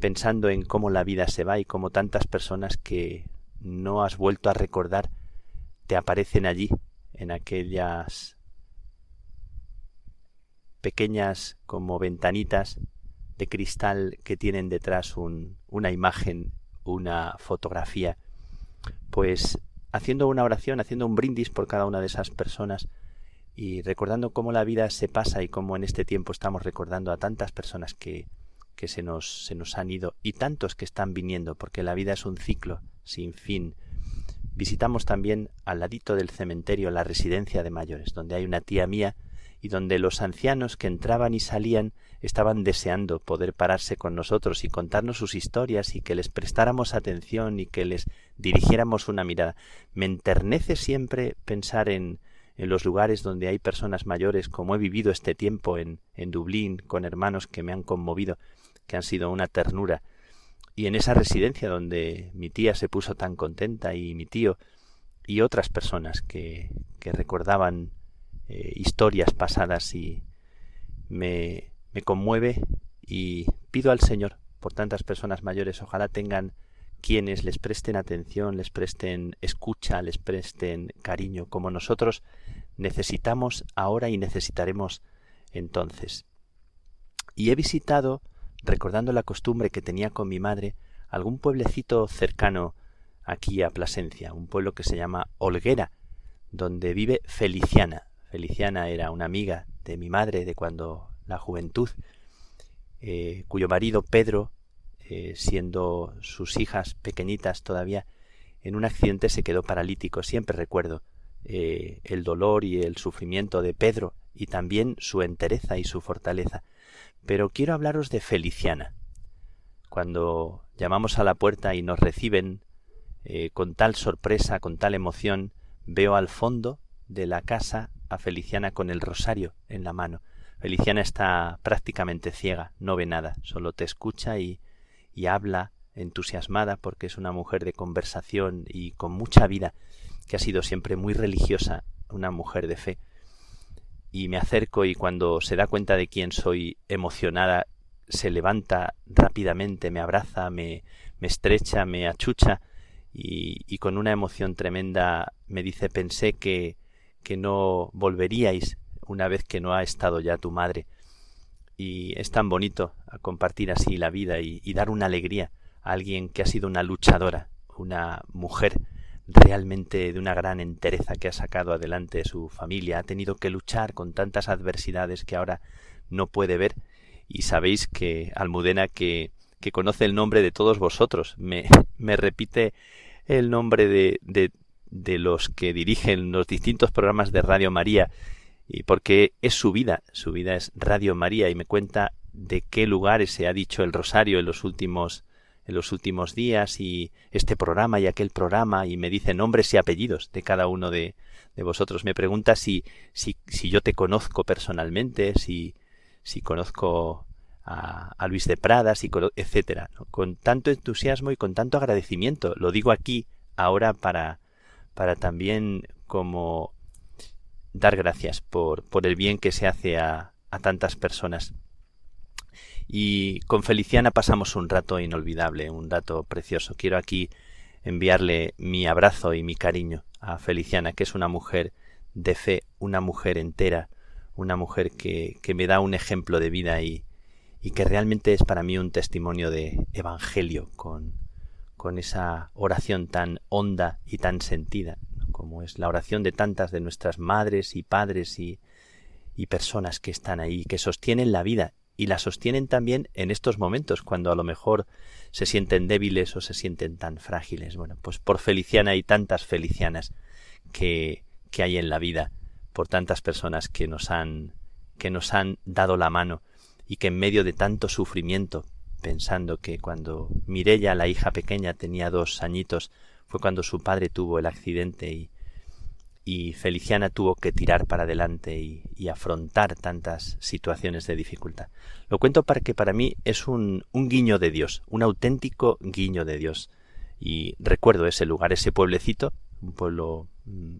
pensando en cómo la vida se va y cómo tantas personas que no has vuelto a recordar te aparecen allí, en aquellas pequeñas como ventanitas de cristal que tienen detrás un, una imagen, una fotografía, pues haciendo una oración, haciendo un brindis por cada una de esas personas y recordando cómo la vida se pasa y cómo en este tiempo estamos recordando a tantas personas que, que se, nos, se nos han ido y tantos que están viniendo, porque la vida es un ciclo sin fin. Visitamos también al ladito del cementerio la residencia de mayores, donde hay una tía mía y donde los ancianos que entraban y salían estaban deseando poder pararse con nosotros y contarnos sus historias y que les prestáramos atención y que les dirigiéramos una mirada. Me enternece siempre pensar en, en los lugares donde hay personas mayores, como he vivido este tiempo en, en Dublín, con hermanos que me han conmovido, que han sido una ternura, y en esa residencia donde mi tía se puso tan contenta y mi tío y otras personas que, que recordaban eh, historias pasadas y me, me conmueve y pido al Señor por tantas personas mayores, ojalá tengan quienes les presten atención, les presten escucha, les presten cariño, como nosotros necesitamos ahora y necesitaremos entonces. Y he visitado, recordando la costumbre que tenía con mi madre, algún pueblecito cercano aquí a Plasencia, un pueblo que se llama Olguera, donde vive Feliciana. Feliciana era una amiga de mi madre de cuando la juventud, eh, cuyo marido Pedro, eh, siendo sus hijas pequeñitas todavía, en un accidente se quedó paralítico. Siempre recuerdo eh, el dolor y el sufrimiento de Pedro y también su entereza y su fortaleza. Pero quiero hablaros de Feliciana. Cuando llamamos a la puerta y nos reciben con tal sorpresa, con tal emoción, veo al fondo de la casa a Feliciana con el rosario en la mano. Feliciana está prácticamente ciega, no ve nada, solo te escucha y, y habla entusiasmada porque es una mujer de conversación y con mucha vida, que ha sido siempre muy religiosa, una mujer de fe. Y me acerco y cuando se da cuenta de quién soy, emocionada, se levanta rápidamente, me abraza, me, me estrecha, me achucha y, y con una emoción tremenda me dice pensé que, que no volveríais una vez que no ha estado ya tu madre. Y es tan bonito compartir así la vida y, dar una alegría a alguien que ha sido una luchadora, una mujer realmente de una gran entereza que ha sacado adelante su familia, ha tenido que luchar con tantas adversidades que ahora no puede ver. Y sabéis que Almudena que, que conoce el nombre de todos vosotros. Me, me repite el nombre de, de, de los que dirigen los distintos programas de Radio María y porque es su vida, su vida es Radio María y me cuenta de qué lugares se ha dicho el rosario en los últimos en los últimos días y este programa y aquel programa y me dice nombres y apellidos de cada uno de, de vosotros. Me pregunta si, si, si yo te conozco personalmente, si, si conozco a, Luis de Prada, si, etcétera. Con tanto entusiasmo y con tanto agradecimiento. Lo digo aquí ahora para, para también como dar gracias por, por el bien que se hace a, a tantas personas. Y con Feliciana pasamos un rato inolvidable, un rato precioso. Quiero aquí enviarle mi abrazo y mi cariño a Feliciana, que es una mujer de fe, una mujer entera, una mujer que, que me da un ejemplo de vida y, y que realmente es para mí un testimonio de evangelio con, con esa oración tan honda y tan sentida como es la oración de tantas de nuestras madres y padres y, y personas que están ahí, que sostienen la vida y la sostienen también en estos momentos cuando a lo mejor se sienten débiles o se sienten tan frágiles. Bueno, pues por Feliciana hay tantas Felicianas que, que hay en la vida, por tantas personas que nos han que nos han dado la mano y que en medio de tanto sufrimiento, pensando que cuando Mirella, la hija pequeña, tenía dos añitos, fue cuando su padre tuvo el accidente y, Feliciana tuvo que tirar para adelante y, afrontar tantas situaciones de dificultad. Lo cuento porque para mí es un, un guiño de Dios, un auténtico guiño de Dios. Y recuerdo ese lugar, ese pueblecito, un pueblo mm,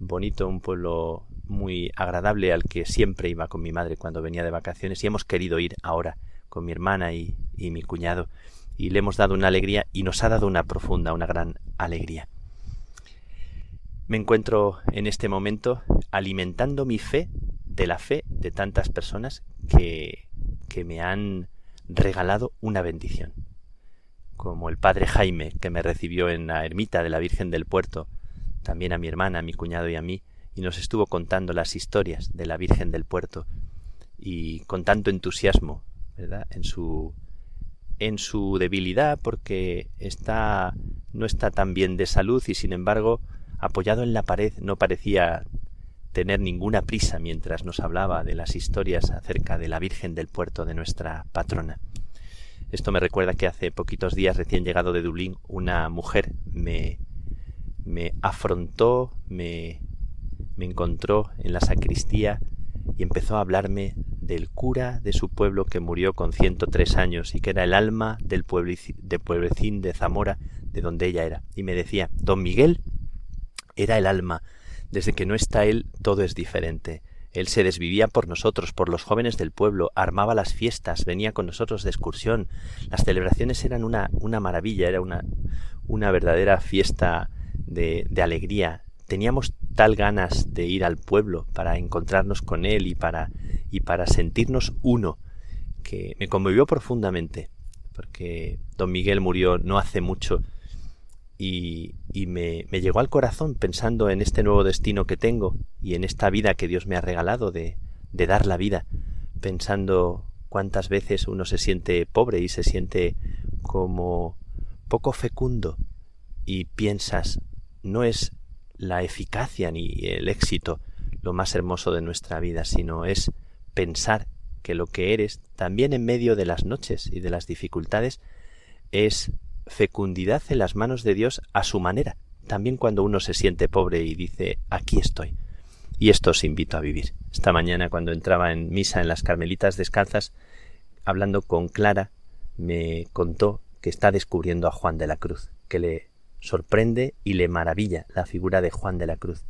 bonito, un pueblo muy agradable al que siempre iba con mi madre cuando venía de vacaciones y hemos querido ir ahora con mi hermana y mi cuñado y le hemos dado una alegría y nos ha dado una profunda, una gran alegría. Me encuentro en este momento alimentando mi fe de la fe de tantas personas que, que me han regalado una bendición. Como el padre Jaime, que me recibió en la ermita de la Virgen del Puerto, también a mi hermana, a mi cuñado y a mí, y nos estuvo contando las historias de la Virgen del Puerto y con tanto entusiasmo, ¿verdad? En su en su debilidad porque está no está tan bien de salud y sin embargo apoyado en la pared no parecía tener ninguna prisa mientras nos hablaba de las historias acerca de la Virgen del Puerto de nuestra patrona. Esto me recuerda que hace poquitos días recién llegado de Dublín una mujer me me afrontó, me me encontró en la sacristía y empezó a hablarme del cura de su pueblo que murió con ciento tres años y que era el alma del de pueblecín de Zamora de donde ella era. Y me decía, don Miguel era el alma. Desde que no está él, todo es diferente. Él se desvivía por nosotros, por los jóvenes del pueblo, armaba las fiestas, venía con nosotros de excursión. Las celebraciones eran una, una maravilla, era una, una verdadera fiesta de, de alegría. Teníamos tal ganas de ir al pueblo para encontrarnos con él y para y para sentirnos uno que me conmovió profundamente porque don Miguel murió no hace mucho y, y me, me, llegó al corazón pensando en este nuevo destino que tengo y en esta vida que Dios me ha regalado de, de dar la vida, pensando cuántas veces uno se siente pobre y se siente como poco fecundo y piensas, no es la eficacia ni el éxito lo más hermoso de nuestra vida, sino es pensar que lo que eres, también en medio de las noches y de las dificultades, es fecundidad en las manos de Dios a su manera, también cuando uno se siente pobre y dice aquí estoy. Y esto os invito a vivir. Esta mañana cuando entraba en misa en las Carmelitas Descalzas, hablando con Clara, me contó que está descubriendo a Juan de la Cruz, que le sorprende y le maravilla la figura de Juan de la Cruz.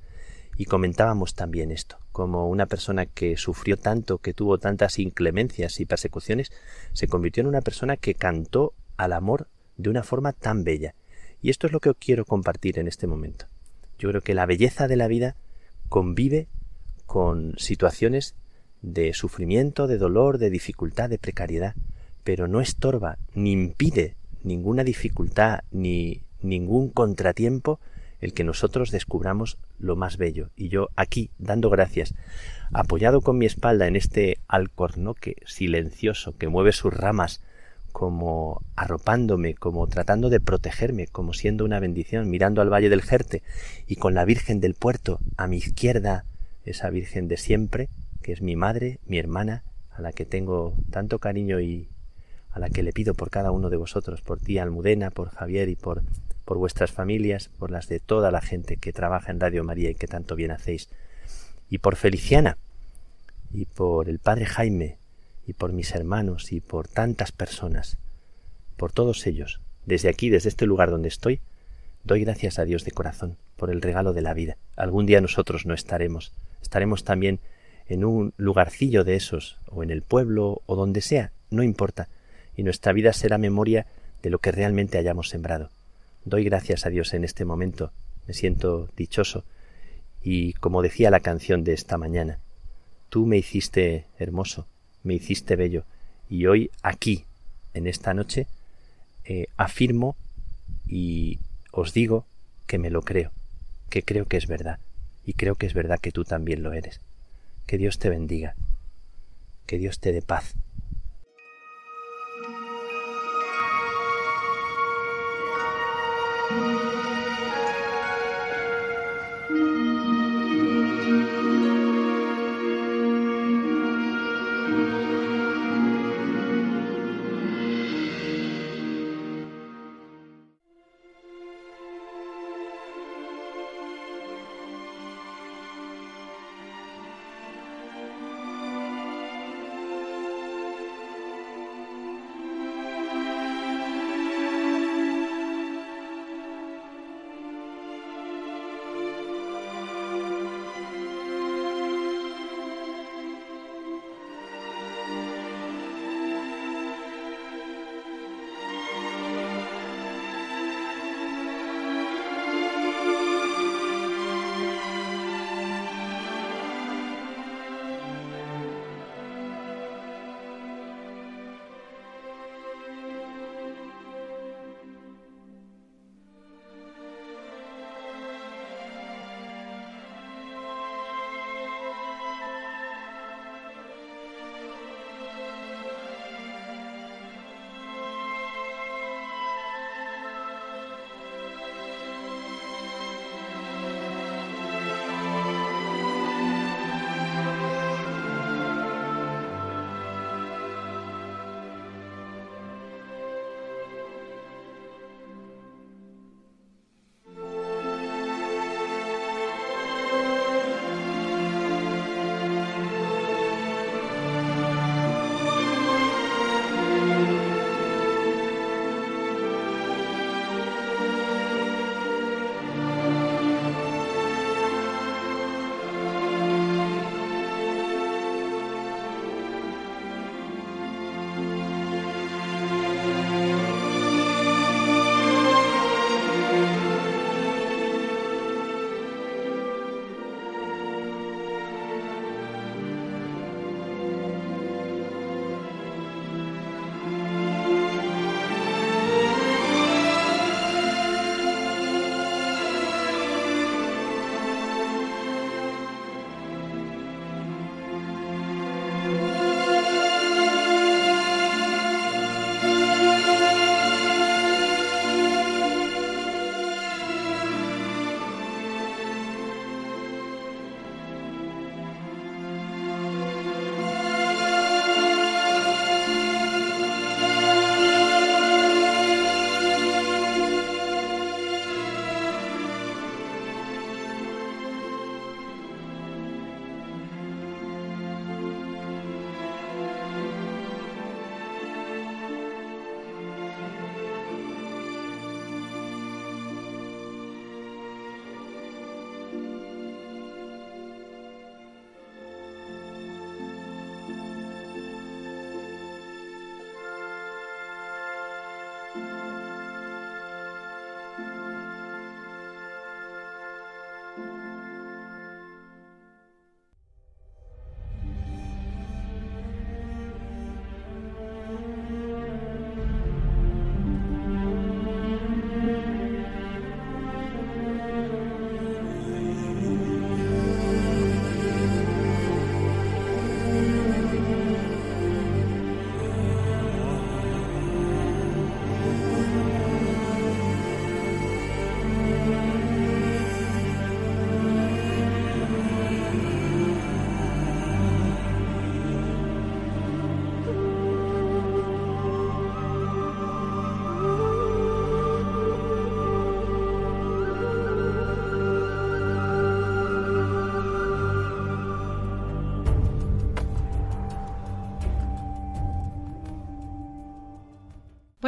Y comentábamos también esto, como una persona que sufrió tanto, que tuvo tantas inclemencias y persecuciones, se convirtió en una persona que cantó al amor de una forma tan bella. Y esto es lo que quiero compartir en este momento. Yo creo que la belleza de la vida convive con situaciones de sufrimiento, de dolor, de dificultad, de precariedad, pero no estorba ni impide ninguna dificultad ni ningún contratiempo el que nosotros descubramos lo más bello. Y yo aquí, dando gracias, apoyado con mi espalda en este alcornoque silencioso que mueve sus ramas como arropándome, como tratando de protegerme, como siendo una bendición, mirando al valle del Jerte y con la Virgen del Puerto a mi izquierda, esa Virgen de siempre, que es mi madre, mi hermana, a la que tengo tanto cariño y a la que le pido por cada uno de vosotros, por ti Almudena, por Javier y por por vuestras familias, por las de toda la gente que trabaja en Radio María y que tanto bien hacéis, y por Feliciana, y por el Padre Jaime, y por mis hermanos, y por tantas personas, por todos ellos, desde aquí, desde este lugar donde estoy, doy gracias a Dios de corazón por el regalo de la vida. Algún día nosotros no estaremos, estaremos también en un lugarcillo de esos, o en el pueblo, o donde sea, no importa, y nuestra vida será memoria de lo que realmente hayamos sembrado. Doy gracias a Dios en este momento, me siento dichoso y como decía la canción de esta mañana, tú me hiciste hermoso, me hiciste bello y hoy aquí, en esta noche, eh, afirmo y os digo que me lo creo, que creo que es verdad y creo que es verdad que tú también lo eres, Que Dios te bendiga. Que Dios te dé paz.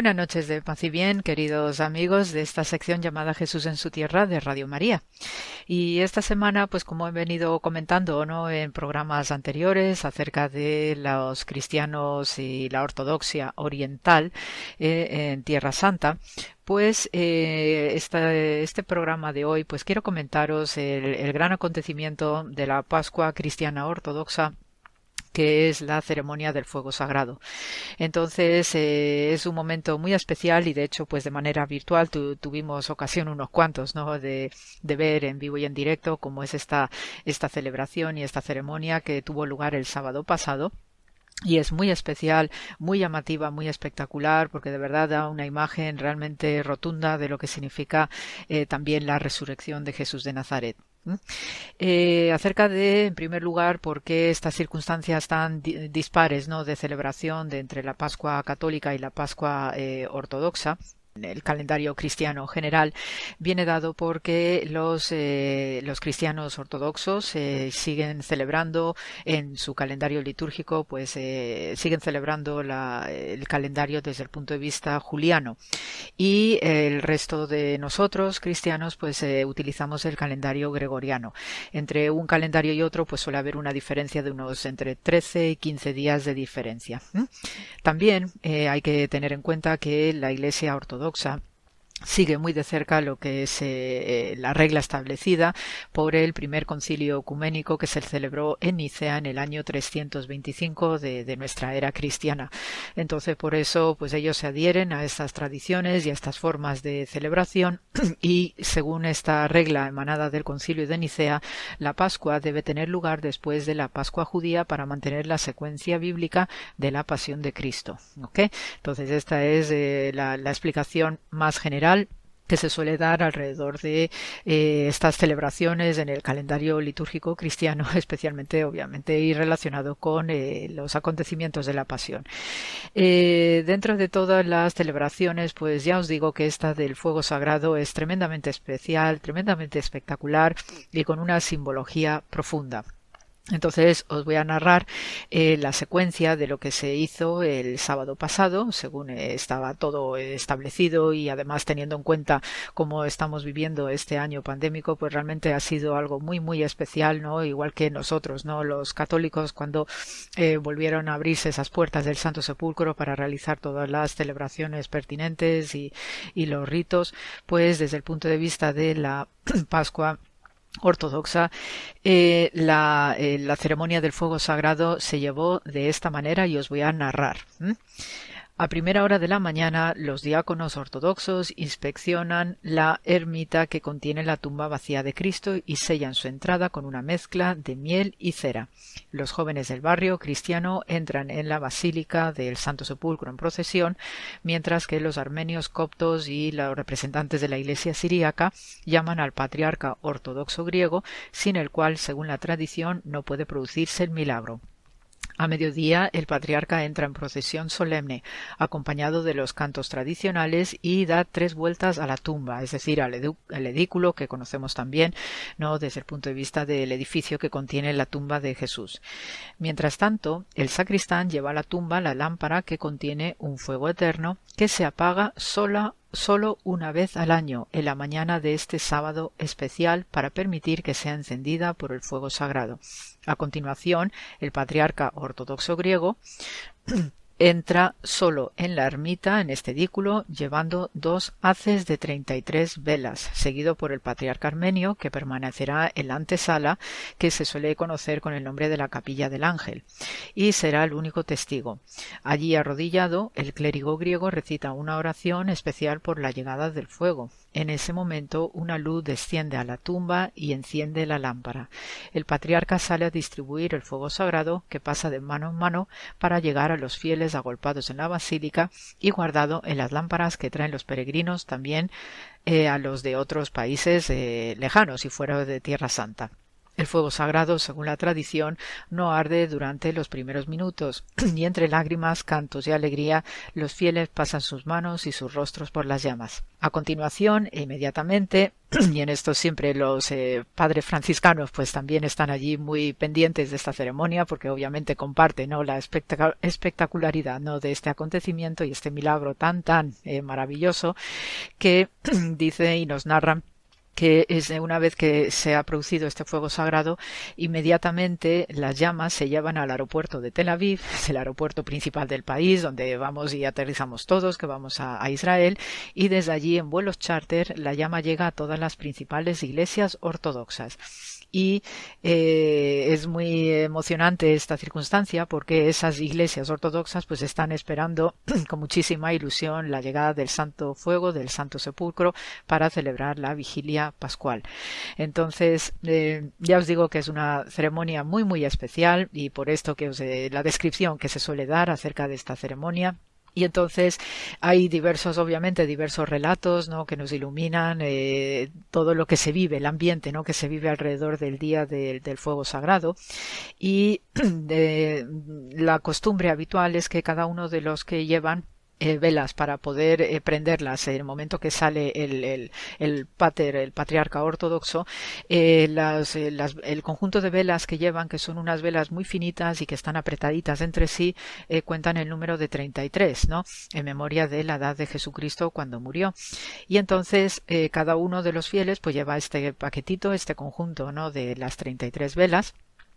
Buenas noches de paz y bien, queridos amigos de esta sección llamada Jesús en su tierra de Radio María. Y esta semana, pues como he venido comentando ¿no? en programas anteriores acerca de los cristianos y la ortodoxia oriental eh, en Tierra Santa, pues eh, este programa de hoy, pues quiero comentaros el gran acontecimiento de la Pascua cristiana ortodoxa que es la ceremonia del fuego sagrado. Entonces eh, es un momento muy especial y de hecho pues de manera virtual tuvimos ocasión unos cuantos ¿no? de, ver en vivo y en directo cómo es esta, esta celebración y esta ceremonia que tuvo lugar el sábado pasado y es muy especial, muy llamativa, muy espectacular, porque de verdad da una imagen realmente rotunda de lo que significa eh, también la resurrección de Jesús de Nazaret. Eh, acerca de, en primer lugar, por qué estas circunstancias tan dispares ¿no? de celebración de entre la Pascua católica y la Pascua eh, ortodoxa el calendario cristiano general. Viene dado porque los, eh, los cristianos ortodoxos eh, siguen celebrando en su calendario litúrgico pues eh, siguen celebrando el calendario desde el punto de vista juliano. Y el resto de nosotros cristianos pues utilizamos el calendario gregoriano. Entre un calendario y otro pues suele haber una diferencia de unos entre 13 y 15 días de diferencia también hay que tener en cuenta que la iglesia ortodoxa ortodoxa sigue muy de cerca lo que es eh, la regla establecida por el primer concilio ecuménico que se celebró en Nicea en el año 325 de, nuestra era cristiana. Entonces, por eso, pues ellos se adhieren a estas tradiciones y a estas formas de celebración y según esta regla emanada del concilio de Nicea, la Pascua debe tener lugar después de la Pascua judía para mantener la secuencia bíblica de la pasión de Cristo. Entonces, esta es eh, la explicación más general que se suele dar alrededor de eh, estas celebraciones en el calendario litúrgico cristiano, especialmente obviamente y relacionado con eh, los acontecimientos de la pasión. Eh, dentro de todas las celebraciones, pues ya os digo que esta del fuego sagrado es tremendamente especial, tremendamente espectacular y con una simbología profunda. Entonces os voy a narrar eh, la secuencia de lo que se hizo el sábado pasado, según estaba todo establecido y además teniendo en cuenta cómo estamos viviendo este año pandémico, pues realmente ha sido algo muy muy especial, ¿no? Igual que nosotros, ¿no? Los católicos cuando eh, volvieron a abrirse esas puertas del Santo Sepulcro para realizar todas las celebraciones pertinentes y, y los ritos, pues desde el punto de vista de la Pascua ortodoxa, eh, la, eh, la, ceremonia del fuego sagrado se llevó de esta manera y os voy a narrar. A primera hora de la mañana, los diáconos ortodoxos inspeccionan la ermita que contiene la tumba vacía de Cristo y sellan su entrada con una mezcla de miel y cera. Los jóvenes del barrio cristiano entran en la basílica del Santo Sepulcro en procesión, mientras que los armenios coptos y los representantes de la iglesia siríaca llaman al patriarca ortodoxo griego, sin el cual, según la tradición, no puede producirse el milagro. A mediodía el patriarca entra en procesión solemne, acompañado de los cantos tradicionales y da tres vueltas a la tumba, es decir, al, edículo que conocemos también, no desde el punto de vista del edificio que contiene la tumba de Jesús. Mientras tanto, el sacristán lleva a la tumba la lámpara que contiene un fuego eterno que se apaga sola solo una vez al año, en la mañana de este sábado especial, para permitir que sea encendida por el fuego sagrado. A continuación, el patriarca ortodoxo griego entra solo en la ermita, en este edículo, llevando dos haces de treinta y tres velas, seguido por el patriarca armenio, que permanecerá en la antesala, que se suele conocer con el nombre de la capilla del ángel, y será el único testigo. Allí arrodillado, el clérigo griego recita una oración especial por la llegada del fuego. En ese momento una luz desciende a la tumba y enciende la lámpara. El patriarca sale a distribuir el fuego sagrado que pasa de mano en mano para llegar a los fieles agolpados en la basílica y guardado en las lámparas que traen los peregrinos también eh, a los de otros países eh, lejanos y fuera de Tierra Santa. El fuego sagrado, según la tradición, no arde durante los primeros minutos, y entre lágrimas, cantos y alegría, los fieles pasan sus manos y sus rostros por las llamas. A continuación, e inmediatamente, y en esto siempre los eh, padres franciscanos pues también están allí muy pendientes de esta ceremonia porque obviamente comparten ¿no? la espectacularidad ¿no? de este acontecimiento y este milagro tan tan eh, maravilloso que dice y nos narran que es una vez que se ha producido este fuego sagrado, inmediatamente las llamas se llevan al aeropuerto de Tel Aviv, es el aeropuerto principal del país, donde vamos y aterrizamos todos, que vamos a, a Israel, y desde allí en vuelos charter la llama llega a todas las principales iglesias ortodoxas y eh, es muy emocionante esta circunstancia porque esas iglesias ortodoxas pues están esperando con muchísima ilusión la llegada del Santo Fuego, del Santo Sepulcro para celebrar la vigilia pascual. Entonces, eh, ya os digo que es una ceremonia muy muy especial y por esto que os la descripción que se suele dar acerca de esta ceremonia y entonces hay diversos, obviamente, diversos relatos, ¿no? Que nos iluminan eh, todo lo que se vive, el ambiente, ¿no? Que se vive alrededor del día del, fuego sagrado. Y eh, la costumbre habitual es que cada uno de los que llevan eh, velas para poder eh, prenderlas en el momento que sale el, el, el pater, el patriarca ortodoxo, eh, las, las, el conjunto de velas que llevan, que son unas velas muy finitas y que están apretaditas entre sí, cuentan el número de 33, ¿no? En memoria de la edad de Jesucristo cuando murió. Y entonces cada uno de los fieles pues lleva este paquetito, este conjunto, ¿no? De las 33 velas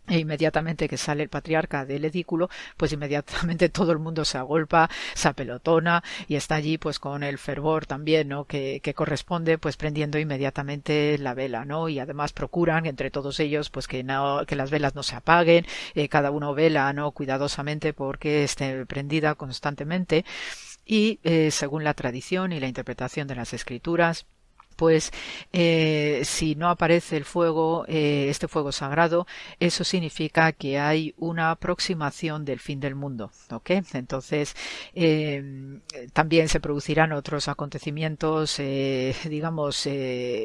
e inmediatamente que sale el patriarca del edículo, pues inmediatamente todo el mundo se agolpa, se apelotona y está allí pues con el fervor también, ¿no? Que, que corresponde pues prendiendo inmediatamente la vela, ¿no? Y además procuran entre todos ellos pues que no, que las velas no se apaguen, eh, cada uno vela, ¿no? Cuidadosamente porque esté prendida constantemente y eh, según la tradición y la interpretación de las escrituras, pues eh, si no aparece el fuego, eh, este fuego sagrado, eso significa que hay una aproximación del fin del mundo. ¿ok? Entonces, eh, también se producirán otros acontecimientos, digamos,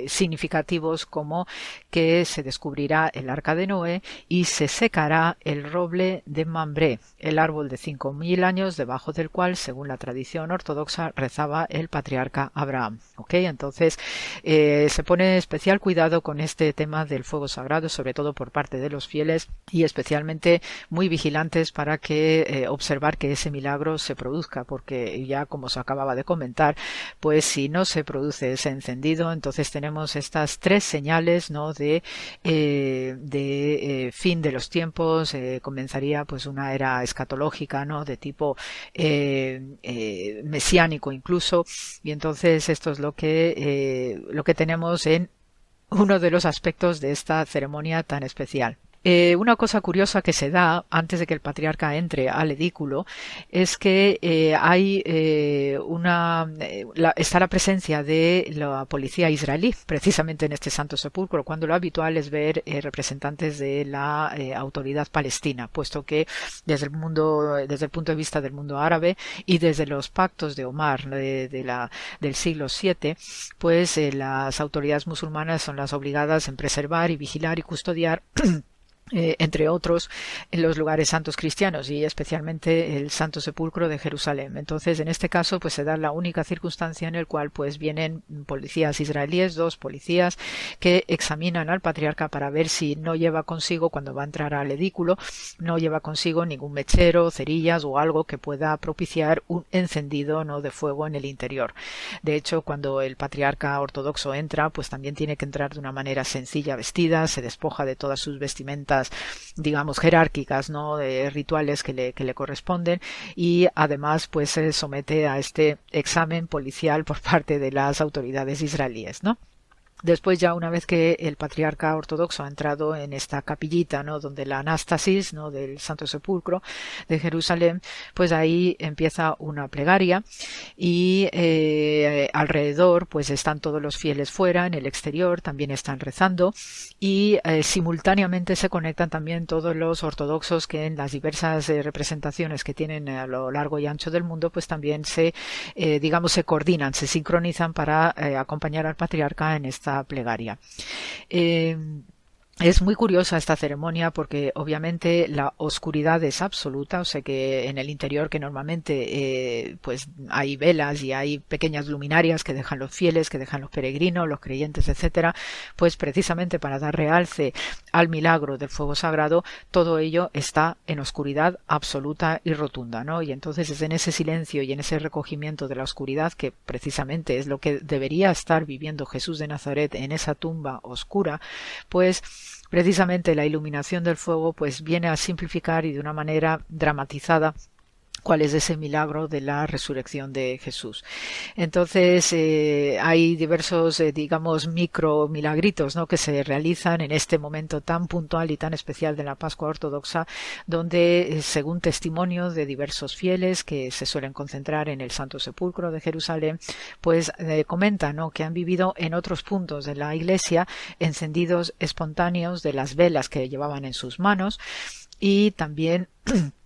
significativos como que se descubrirá el arca de Noé y se secará el roble de Mambré, el árbol de cinco mil años debajo del cual, según la tradición ortodoxa, rezaba el patriarca Abraham. ¿Ok? Entonces, eh, se pone especial cuidado con este tema del fuego sagrado, sobre todo por parte de los fieles y especialmente muy vigilantes para que eh, observar que ese milagro se produzca, porque ya como se acababa de comentar, pues si no se produce ese encendido, entonces tenemos estas tres señales, ¿no? De eh, de fin de los tiempos, comenzaría pues una era escatológica, ¿no? De tipo mesiánico incluso, y entonces esto es lo que lo que tenemos en uno de los aspectos de esta ceremonia tan especial. Eh, una cosa curiosa que se da antes de que el patriarca entre al edículo es que eh, hay eh, una está la presencia de la policía israelí precisamente en este Santo Sepulcro cuando lo habitual es ver representantes de la autoridad palestina puesto que desde el mundo desde el punto de vista del mundo árabe y desde los pactos de Omar de, la del siglo VII pues las autoridades musulmanas son las obligadas en preservar y vigilar y custodiar Eh, entre otros, en los lugares santos cristianos y especialmente el Santo Sepulcro de Jerusalén. Entonces, en este caso, pues se da la única circunstancia en el cual pues vienen policías israelíes, dos policías que examinan al patriarca para ver si no lleva consigo cuando va a entrar al edículo, no lleva consigo ningún mechero, cerillas o algo que pueda propiciar un encendido no de fuego en el interior. De hecho, cuando el patriarca ortodoxo entra, pues también tiene que entrar de una manera sencilla vestida, se despoja de todas sus vestimentas digamos, jerárquicas, ¿no? De rituales que le, que le corresponden y además, pues se somete a este examen policial por parte de las autoridades israelíes, ¿no? Después ya una vez que el patriarca ortodoxo ha entrado en esta capillita, ¿no? Donde la anástasis, ¿no? Del Santo Sepulcro de Jerusalén, pues ahí empieza una plegaria y eh, alrededor pues están todos los fieles fuera, en el exterior también están rezando y eh, simultáneamente se conectan también todos los ortodoxos que en las diversas eh, representaciones que tienen a lo largo y ancho del mundo pues también se, digamos, se coordinan, se sincronizan para acompañar al patriarca en esta plegaria. Eh, es muy curiosa esta ceremonia porque obviamente la oscuridad es absoluta, o sea que en el interior que normalmente eh, pues hay velas y hay pequeñas luminarias que dejan los fieles, que dejan los peregrinos, los creyentes, etcétera, pues precisamente para dar realce al milagro del fuego sagrado, todo ello está en oscuridad absoluta y rotunda, ¿no? Y entonces es en ese silencio y en ese recogimiento de la oscuridad que precisamente es lo que debería estar viviendo Jesús de Nazaret en esa tumba oscura, pues precisamente la iluminación del fuego pues viene a simplificar y de una manera dramatizada cuál es ese milagro de la resurrección de Jesús. Entonces, eh, hay diversos, eh, digamos, micro milagritos, ¿no? Que se realizan en este momento tan puntual y tan especial de la Pascua Ortodoxa, donde, eh, según testimonio de diversos fieles que se suelen concentrar en el Santo Sepulcro de Jerusalén, pues comentan, ¿no? Que han vivido en otros puntos de la iglesia encendidos espontáneos de las velas que llevaban en sus manos y también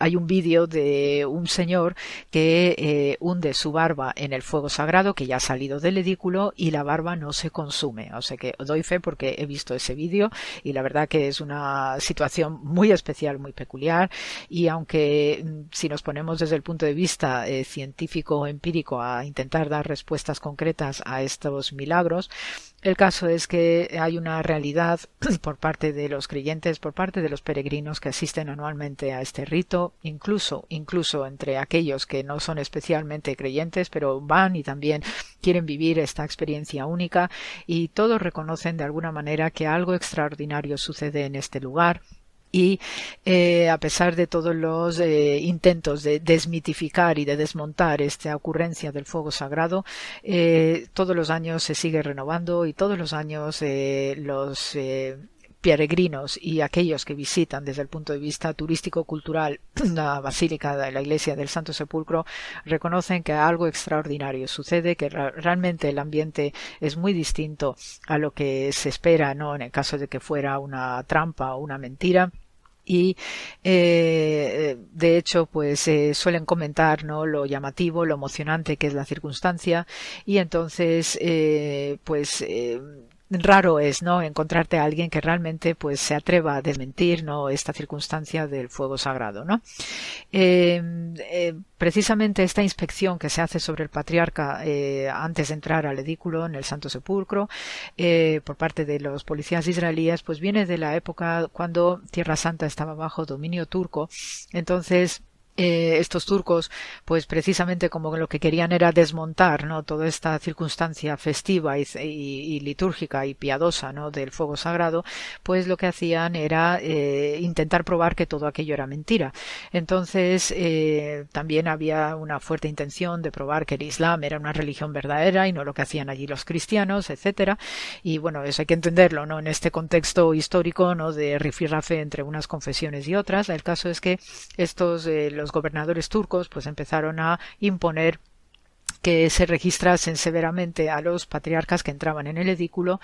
hay un vídeo de un señor que eh, hunde su barba en el fuego sagrado que ya ha salido del edículo y la barba no se consume. O sea que doy fe porque he visto ese vídeo y la verdad que es una situación muy especial, muy peculiar y aunque mm, si nos ponemos desde el punto de vista eh, científico o empírico a intentar dar respuestas concretas a estos milagros, el caso es que hay una realidad por parte de los creyentes, por parte de los peregrinos que asisten anualmente a este rito, incluso, incluso entre aquellos que no son especialmente creyentes, pero van y también quieren vivir esta experiencia única y todos reconocen de alguna manera que algo extraordinario sucede en este lugar, y eh, a pesar de todos los eh, intentos de desmitificar y de desmontar esta ocurrencia del fuego sagrado, eh, todos los años se sigue renovando y todos los años los peregrinos y aquellos que visitan desde el punto de vista turístico-cultural la Basílica de la Iglesia del Santo Sepulcro reconocen que algo extraordinario sucede, que realmente el ambiente es muy distinto a lo que se espera, ¿no? En el caso de que fuera una trampa o una mentira. Y eh, de hecho pues eh, suelen comentar no lo llamativo lo emocionante que es la circunstancia. Y entonces eh, pues raro es no encontrarte a alguien que realmente pues se atreva a desmentir no esta circunstancia del fuego sagrado no eh, eh, precisamente esta inspección que se hace sobre el patriarca eh, antes de entrar al edículo en el Santo Sepulcro por parte de los policías israelíes pues viene de la época cuando Tierra Santa estaba bajo dominio turco. Entonces eh, estos turcos, pues precisamente como lo que querían era desmontar, ¿no? Toda esta circunstancia festiva y, litúrgica y piadosa, ¿no? Del fuego sagrado, pues lo que hacían era eh, intentar probar que todo aquello era mentira. Entonces, eh, también había una fuerte intención de probar que el Islam era una religión verdadera y no lo que hacían allí los cristianos, etcétera. Y bueno, eso hay que entenderlo, ¿no? En este contexto histórico, ¿no? De rifirrafe entre unas confesiones y otras. El caso es que estos, los los gobernadores turcos pues empezaron a imponer que se registrasen severamente a los patriarcas que entraban en el edículo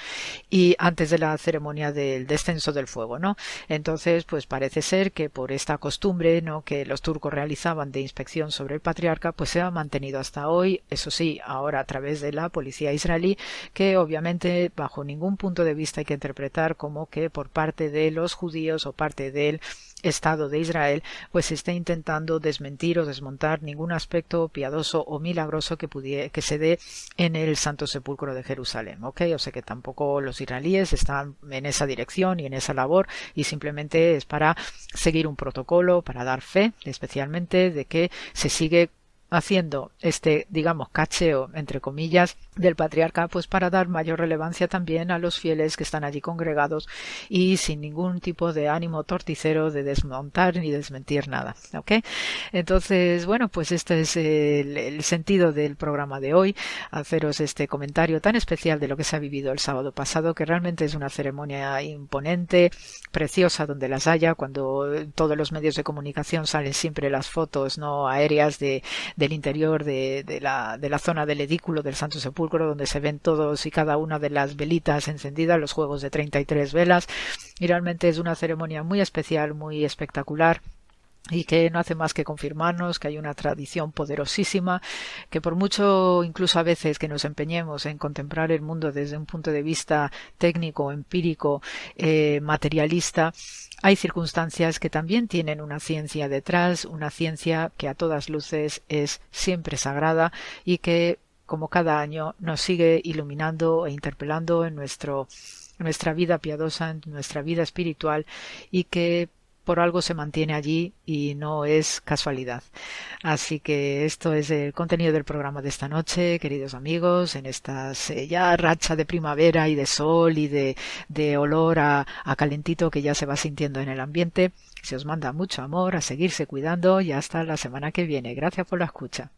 y antes de la ceremonia del descenso del fuego, ¿no? Entonces, pues parece ser que por esta costumbre, ¿no? que los turcos realizaban de inspección sobre el patriarca, pues se ha mantenido hasta hoy, eso sí, ahora a través de la policía israelí, que obviamente bajo ningún punto de vista hay que interpretar como que por parte de los judíos o parte del Estado de Israel, pues está intentando desmentir o desmontar ningún aspecto piadoso o milagroso que, pudiera, que se dé en el Santo Sepulcro de Jerusalén. ¿ok? O sea que tampoco los israelíes están en esa dirección y en esa labor y simplemente es para seguir un protocolo, para dar fe, especialmente de que se sigue haciendo este, digamos, cacheo, entre comillas, del patriarca, pues para dar mayor relevancia también a los fieles que están allí congregados y sin ningún tipo de ánimo torticero de desmontar ni desmentir nada. ¿Ok? Entonces, bueno, pues este es el, el sentido del programa de hoy, haceros este comentario tan especial de lo que se ha vivido el sábado pasado, que realmente es una ceremonia imponente, preciosa donde las haya, cuando todos los medios de comunicación salen siempre las fotos no aéreas de del interior de, la, de la zona del edículo del Santo Sepulcro, donde se ven todos y cada una de las velitas encendidas, los juegos de 33 velas, y realmente es una ceremonia muy especial, muy espectacular y que no hace más que confirmarnos que hay una tradición poderosísima, que por mucho incluso a veces que nos empeñemos en contemplar el mundo desde un punto de vista técnico, empírico, eh, materialista, hay circunstancias que también tienen una ciencia detrás, una ciencia que a todas luces es siempre sagrada y que, como cada año, nos sigue iluminando e interpelando en nuestro, nuestra vida piadosa, en nuestra vida espiritual y que por algo se mantiene allí y no es casualidad. Así que esto es el contenido del programa de esta noche, queridos amigos, en esta ya racha de primavera y de sol y de, de olor a, a calentito que ya se va sintiendo en el ambiente. Se os manda mucho amor, a seguirse cuidando y hasta la semana que viene. Gracias por la escucha.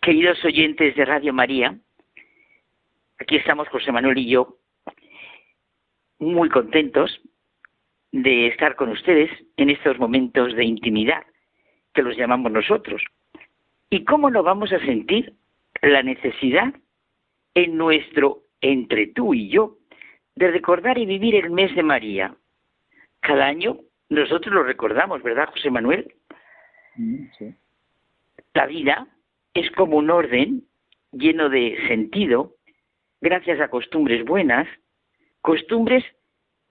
Queridos oyentes de Radio María, aquí estamos José Manuel y yo, muy contentos de estar con ustedes en estos momentos de intimidad que los llamamos nosotros. ¿Y cómo no vamos a sentir la necesidad en nuestro entre tú y yo de recordar y vivir el mes de María? Cada año nosotros lo recordamos, ¿verdad, José Manuel? Mm, sí. La vida es como un orden lleno de sentido, gracias a costumbres buenas, costumbres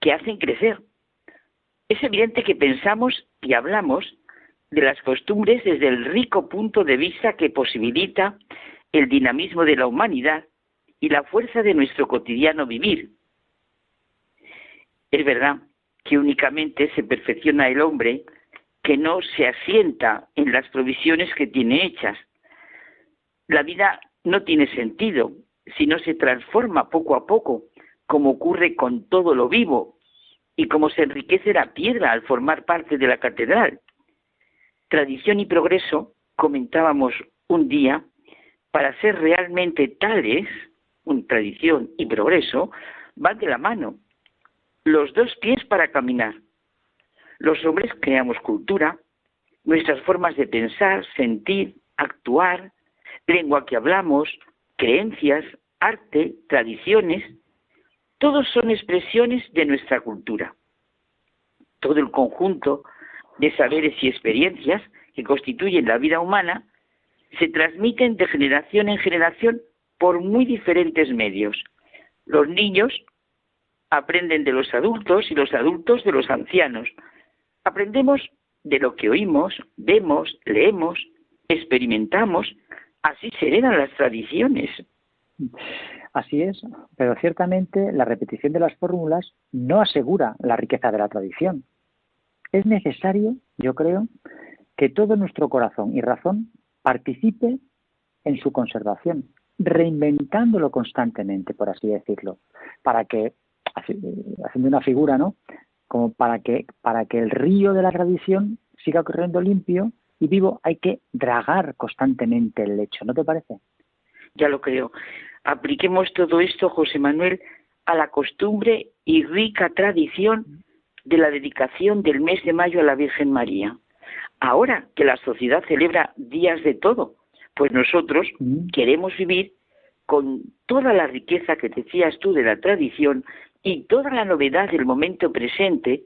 que hacen crecer. Es evidente que pensamos y hablamos de las costumbres desde el rico punto de vista que posibilita el dinamismo de la humanidad y la fuerza de nuestro cotidiano vivir. Es verdad que únicamente se perfecciona el hombre que no se asienta en las provisiones que tiene hechas, la vida no tiene sentido si no se transforma poco a poco, como ocurre con todo lo vivo y como se enriquece la piedra al formar parte de la catedral. Tradición y progreso, comentábamos un día, para ser realmente tales, un tradición y progreso, van de la mano, los dos pies para caminar. Los hombres creamos cultura, nuestras formas de pensar, sentir, actuar, lengua que hablamos, creencias, arte, tradiciones, todos son expresiones de nuestra cultura. Todo el conjunto de saberes y experiencias que constituyen la vida humana se transmiten de generación en generación por muy diferentes medios. Los niños aprenden de los adultos y los adultos de los ancianos. Aprendemos de lo que oímos, vemos, leemos, experimentamos así se heredan las tradiciones. Así es, pero ciertamente la repetición de las fórmulas no asegura la riqueza de la tradición. Es necesario, yo creo, que todo nuestro corazón y razón participe en su conservación, reinventándolo constantemente, por así decirlo, para que, haciendo una figura, ¿no? Como para que, para que el río de la tradición siga corriendo limpio y vivo, hay que dragar constantemente el lecho, ¿no te parece? Ya lo creo. Apliquemos todo esto, José Manuel, a la costumbre y rica tradición de la dedicación del mes de mayo a la Virgen María. Ahora que la sociedad celebra días de todo, pues nosotros mm. queremos vivir con toda la riqueza que decías tú de la tradición y toda la novedad del momento presente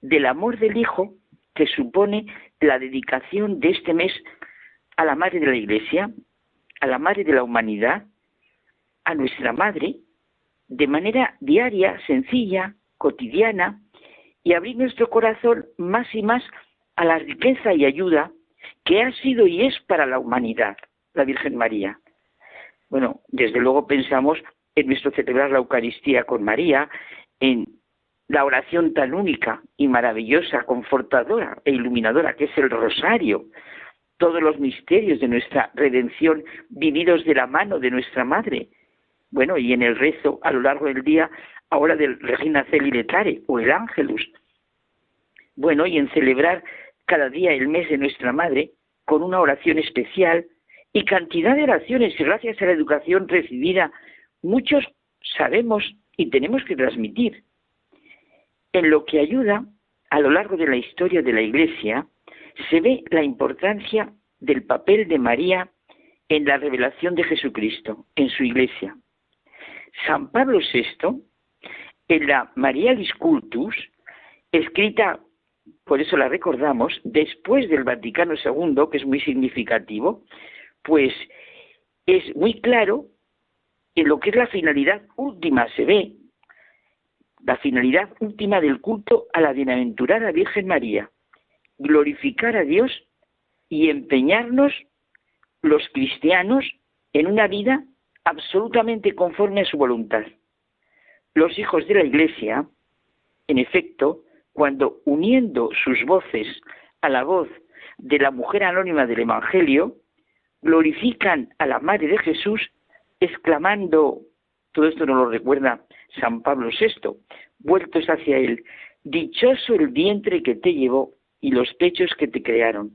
del amor del Hijo que supone la dedicación de este mes a la Madre de la Iglesia, a la Madre de la Humanidad, a nuestra Madre, de manera diaria, sencilla, cotidiana, y abrir nuestro corazón más y más a la riqueza y ayuda que ha sido y es para la humanidad, la Virgen María. Bueno, desde luego pensamos en nuestro celebrar la Eucaristía con María, en la oración tan única y maravillosa, confortadora e iluminadora que es el rosario, todos los misterios de nuestra redención vividos de la mano de nuestra Madre. Bueno, y en el rezo a lo largo del día, ahora del Regina Celi Letare o el Ángelus. Bueno, y en celebrar cada día el mes de nuestra Madre con una oración especial y cantidad de oraciones gracias a la educación recibida, muchos sabemos y tenemos que transmitir en lo que ayuda a lo largo de la historia de la Iglesia se ve la importancia del papel de María en la revelación de Jesucristo, en su Iglesia. San Pablo VI, en la María Cultus, escrita, por eso la recordamos, después del Vaticano II, que es muy significativo, pues es muy claro en lo que es la finalidad última, se ve la finalidad última del culto a la bienaventurada Virgen María, glorificar a Dios y empeñarnos los cristianos en una vida absolutamente conforme a su voluntad. Los hijos de la Iglesia, en efecto, cuando uniendo sus voces a la voz de la mujer anónima del Evangelio, glorifican a la Madre de Jesús, exclamando, todo esto nos lo recuerda San Pablo VI, vueltos hacia él, dichoso el vientre que te llevó y los pechos que te crearon,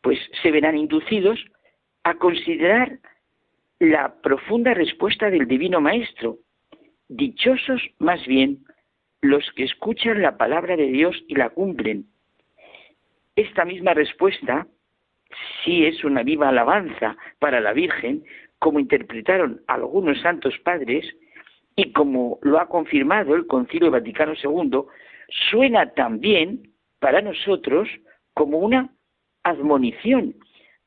pues se verán inducidos a considerar la profunda respuesta del Divino Maestro. Dichosos más bien los que escuchan la palabra de Dios y la cumplen. Esta misma respuesta sí es una viva alabanza para la Virgen, como interpretaron algunos santos padres, y como lo ha confirmado el Concilio Vaticano II, suena también para nosotros como una admonición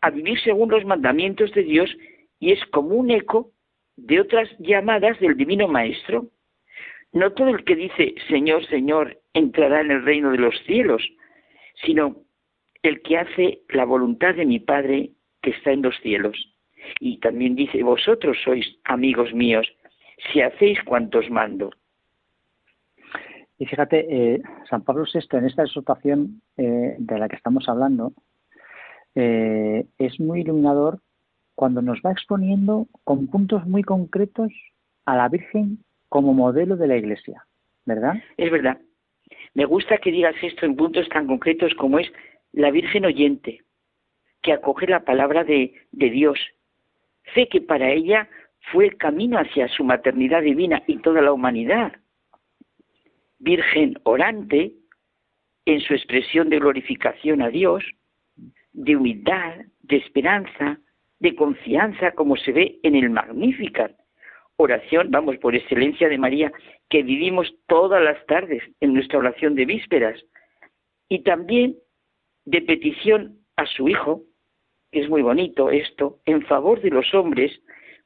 a vivir según los mandamientos de Dios y es como un eco de otras llamadas del Divino Maestro. No todo el que dice Señor, Señor entrará en el reino de los cielos, sino el que hace la voluntad de mi Padre que está en los cielos. Y también dice, vosotros sois amigos míos, si hacéis cuantos mando. Y fíjate, eh, San Pablo VI en esta exhortación eh, de la que estamos hablando eh, es muy iluminador cuando nos va exponiendo con puntos muy concretos a la Virgen como modelo de la Iglesia, ¿verdad? Es verdad. Me gusta que digas esto en puntos tan concretos como es la Virgen oyente, que acoge la palabra de, de Dios. Fe que para ella fue el camino hacia su maternidad divina y toda la humanidad. Virgen orante, en su expresión de glorificación a Dios, de humildad, de esperanza, de confianza, como se ve en el Magnificat. Oración, vamos, por excelencia de María, que vivimos todas las tardes en nuestra oración de vísperas. Y también de petición a su Hijo, es muy bonito esto, en favor de los hombres,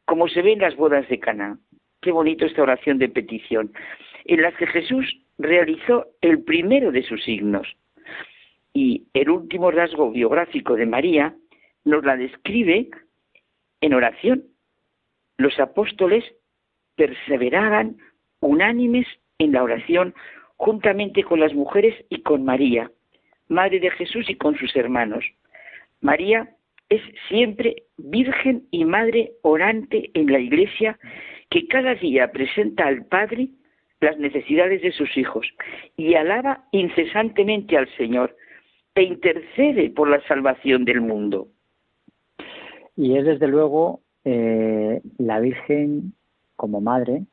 como se ve en las bodas de Cana. Qué bonito esta oración de petición, en la que Jesús realizó el primero de sus signos. Y el último rasgo biográfico de María nos la describe en oración. Los apóstoles perseveraban unánimes en la oración juntamente con las mujeres y con María, Madre de Jesús y con sus hermanos. María es siempre Virgen y Madre orante en la Iglesia que cada día presenta al Padre las necesidades de sus hijos y alaba incesantemente al Señor e intercede por la salvación del mundo. Y es desde luego eh, la Virgen como madre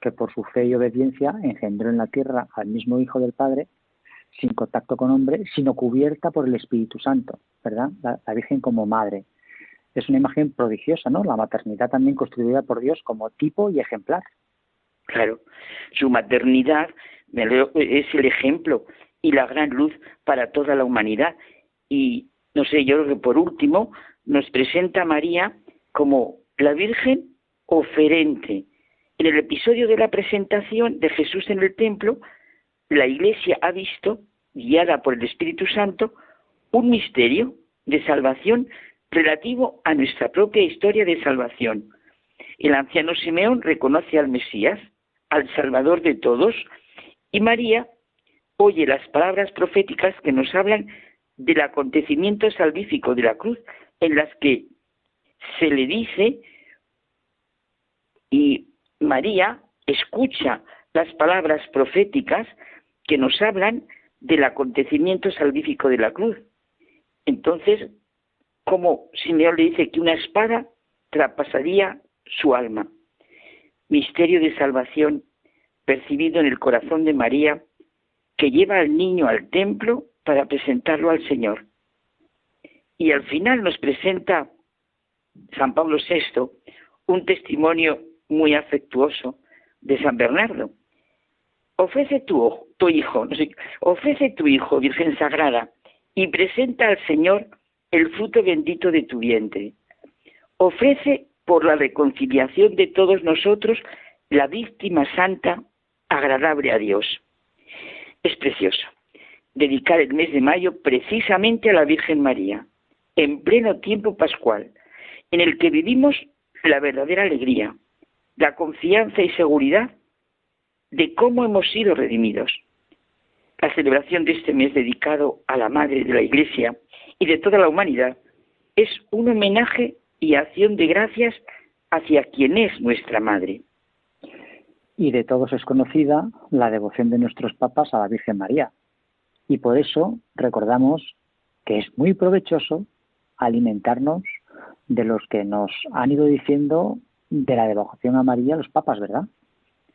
que por su fe y obediencia engendró en la tierra al mismo Hijo del Padre sin contacto con hombre, sino cubierta por el Espíritu Santo, ¿verdad? La, Virgen como madre. Es una imagen prodigiosa, ¿no? La maternidad también construida por Dios como tipo y ejemplar. Claro, su maternidad es el ejemplo y la gran luz para toda la humanidad. Y no sé, yo creo que por último nos presenta a María como la Virgen oferente. En el episodio de la presentación de Jesús en el templo, la Iglesia ha visto, guiada por el Espíritu Santo, un misterio de salvación relativo a nuestra propia historia de salvación. El anciano Simeón reconoce al Mesías, al Salvador de todos, y María oye las palabras proféticas que nos hablan del acontecimiento salvífico de la cruz, en las que se le dice y María escucha las palabras proféticas que nos hablan del acontecimiento salvífico de la cruz. Entonces, como Simeón le dice que una espada traspasaría su alma. Misterio de salvación percibido en el corazón de María, que lleva al niño al templo para presentarlo al Señor. Y al final nos presenta San Pablo VI un testimonio muy afectuoso de San Bernardo, ofrece tu, tu hijo, ofrece tu hijo, Virgen Sagrada, y presenta al Señor el fruto bendito de tu vientre. Ofrece por la reconciliación de todos nosotros la víctima santa agradable a Dios. Es precioso dedicar el mes de mayo precisamente a la Virgen María, en pleno tiempo pascual, en el que vivimos la verdadera alegría, la confianza y seguridad de cómo hemos sido redimidos. La celebración de este mes dedicado a la Madre de la Iglesia y de toda la humanidad es un homenaje y acción de gracias hacia quien es nuestra Madre. Y de todos es conocida la devoción de nuestros papas a la Virgen María. Y por eso recordamos que es muy provechoso alimentarnos de los que nos han ido diciendo de la devoción a María los papas, ¿verdad?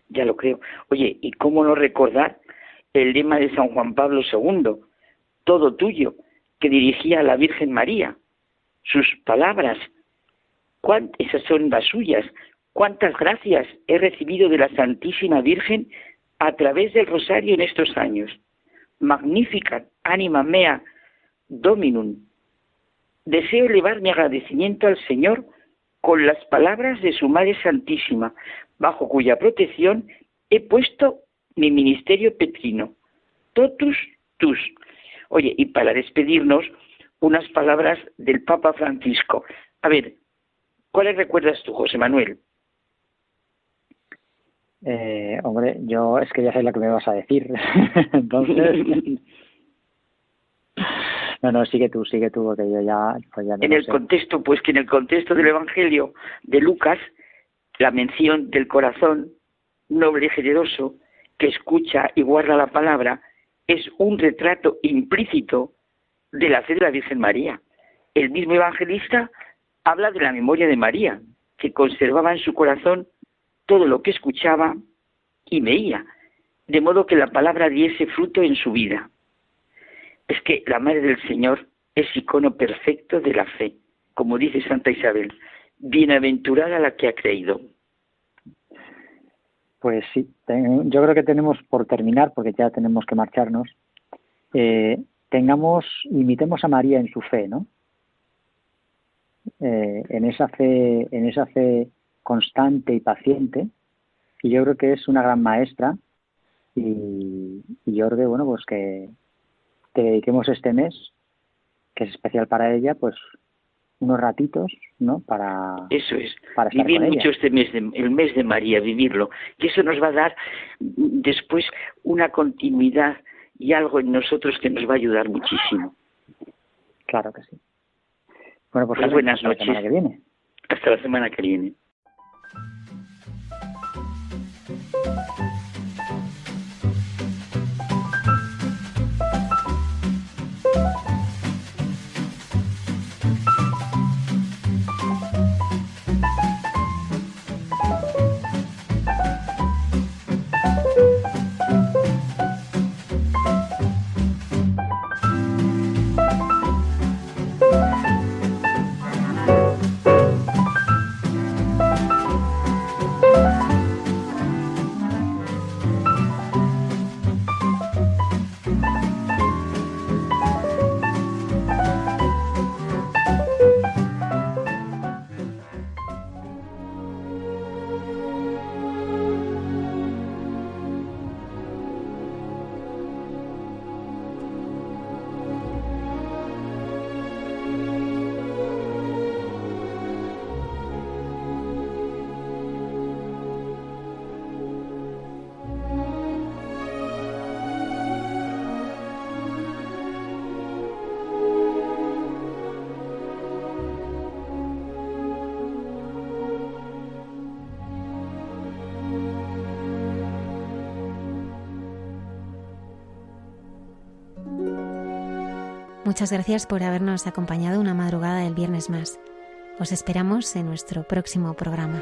ya lo creo. Oye, ¿y cómo no recordar el lema de San Juan Pablo II, todo tuyo, que dirigía a la Virgen María? Sus palabras, esas son las suyas, cuántas gracias he recibido de la Santísima Virgen a través del rosario en estos años. Magnífica, anima mea, dominum. Deseo elevar mi agradecimiento al Señor con las palabras de su Madre Santísima, bajo cuya protección he puesto mi ministerio petrino. Totus tus. Oye, y para despedirnos, unas palabras del Papa Francisco. A ver, ¿cuáles recuerdas tú, José Manuel? Eh, hombre, yo es que ya sé lo que me vas a decir. Entonces. no, no, sigue tú, sigue tú, porque yo ya. Pues en el contexto, pues que en el contexto del Evangelio de Lucas, la mención del corazón noble y generoso que escucha y guarda la palabra es un retrato implícito de la fe de la Virgen María. El mismo evangelista habla de la memoria de María, que conservaba en su corazón todo lo que escuchaba y veía, de modo que la palabra diese fruto en su vida. Es que la Madre del Señor es icono perfecto de la fe, como dice Santa Isabel bienaventurada la que ha creído. Pues sí, yo creo que tenemos por terminar, porque ya tenemos que marcharnos, eh, tengamos, imitemos a María en su fe, ¿no? Eh, en esa fe, en esa fe constante y paciente, y yo creo que es una gran maestra, y, yo creo que bueno, pues que, que dediquemos este mes, que es especial para ella, pues unos ratitos, ¿no? Para eso es vivir mucho este mes, de, el mes de María, vivirlo, que eso nos va a dar después una continuidad y algo en nosotros que nos va a ayudar muchísimo. Claro que sí. Bueno, pues, pues buenas noches. Hasta la semana que viene. Hasta la semana que viene. Muchas gracias por habernos acompañado una madrugada del viernes más. Os esperamos en nuestro próximo programa.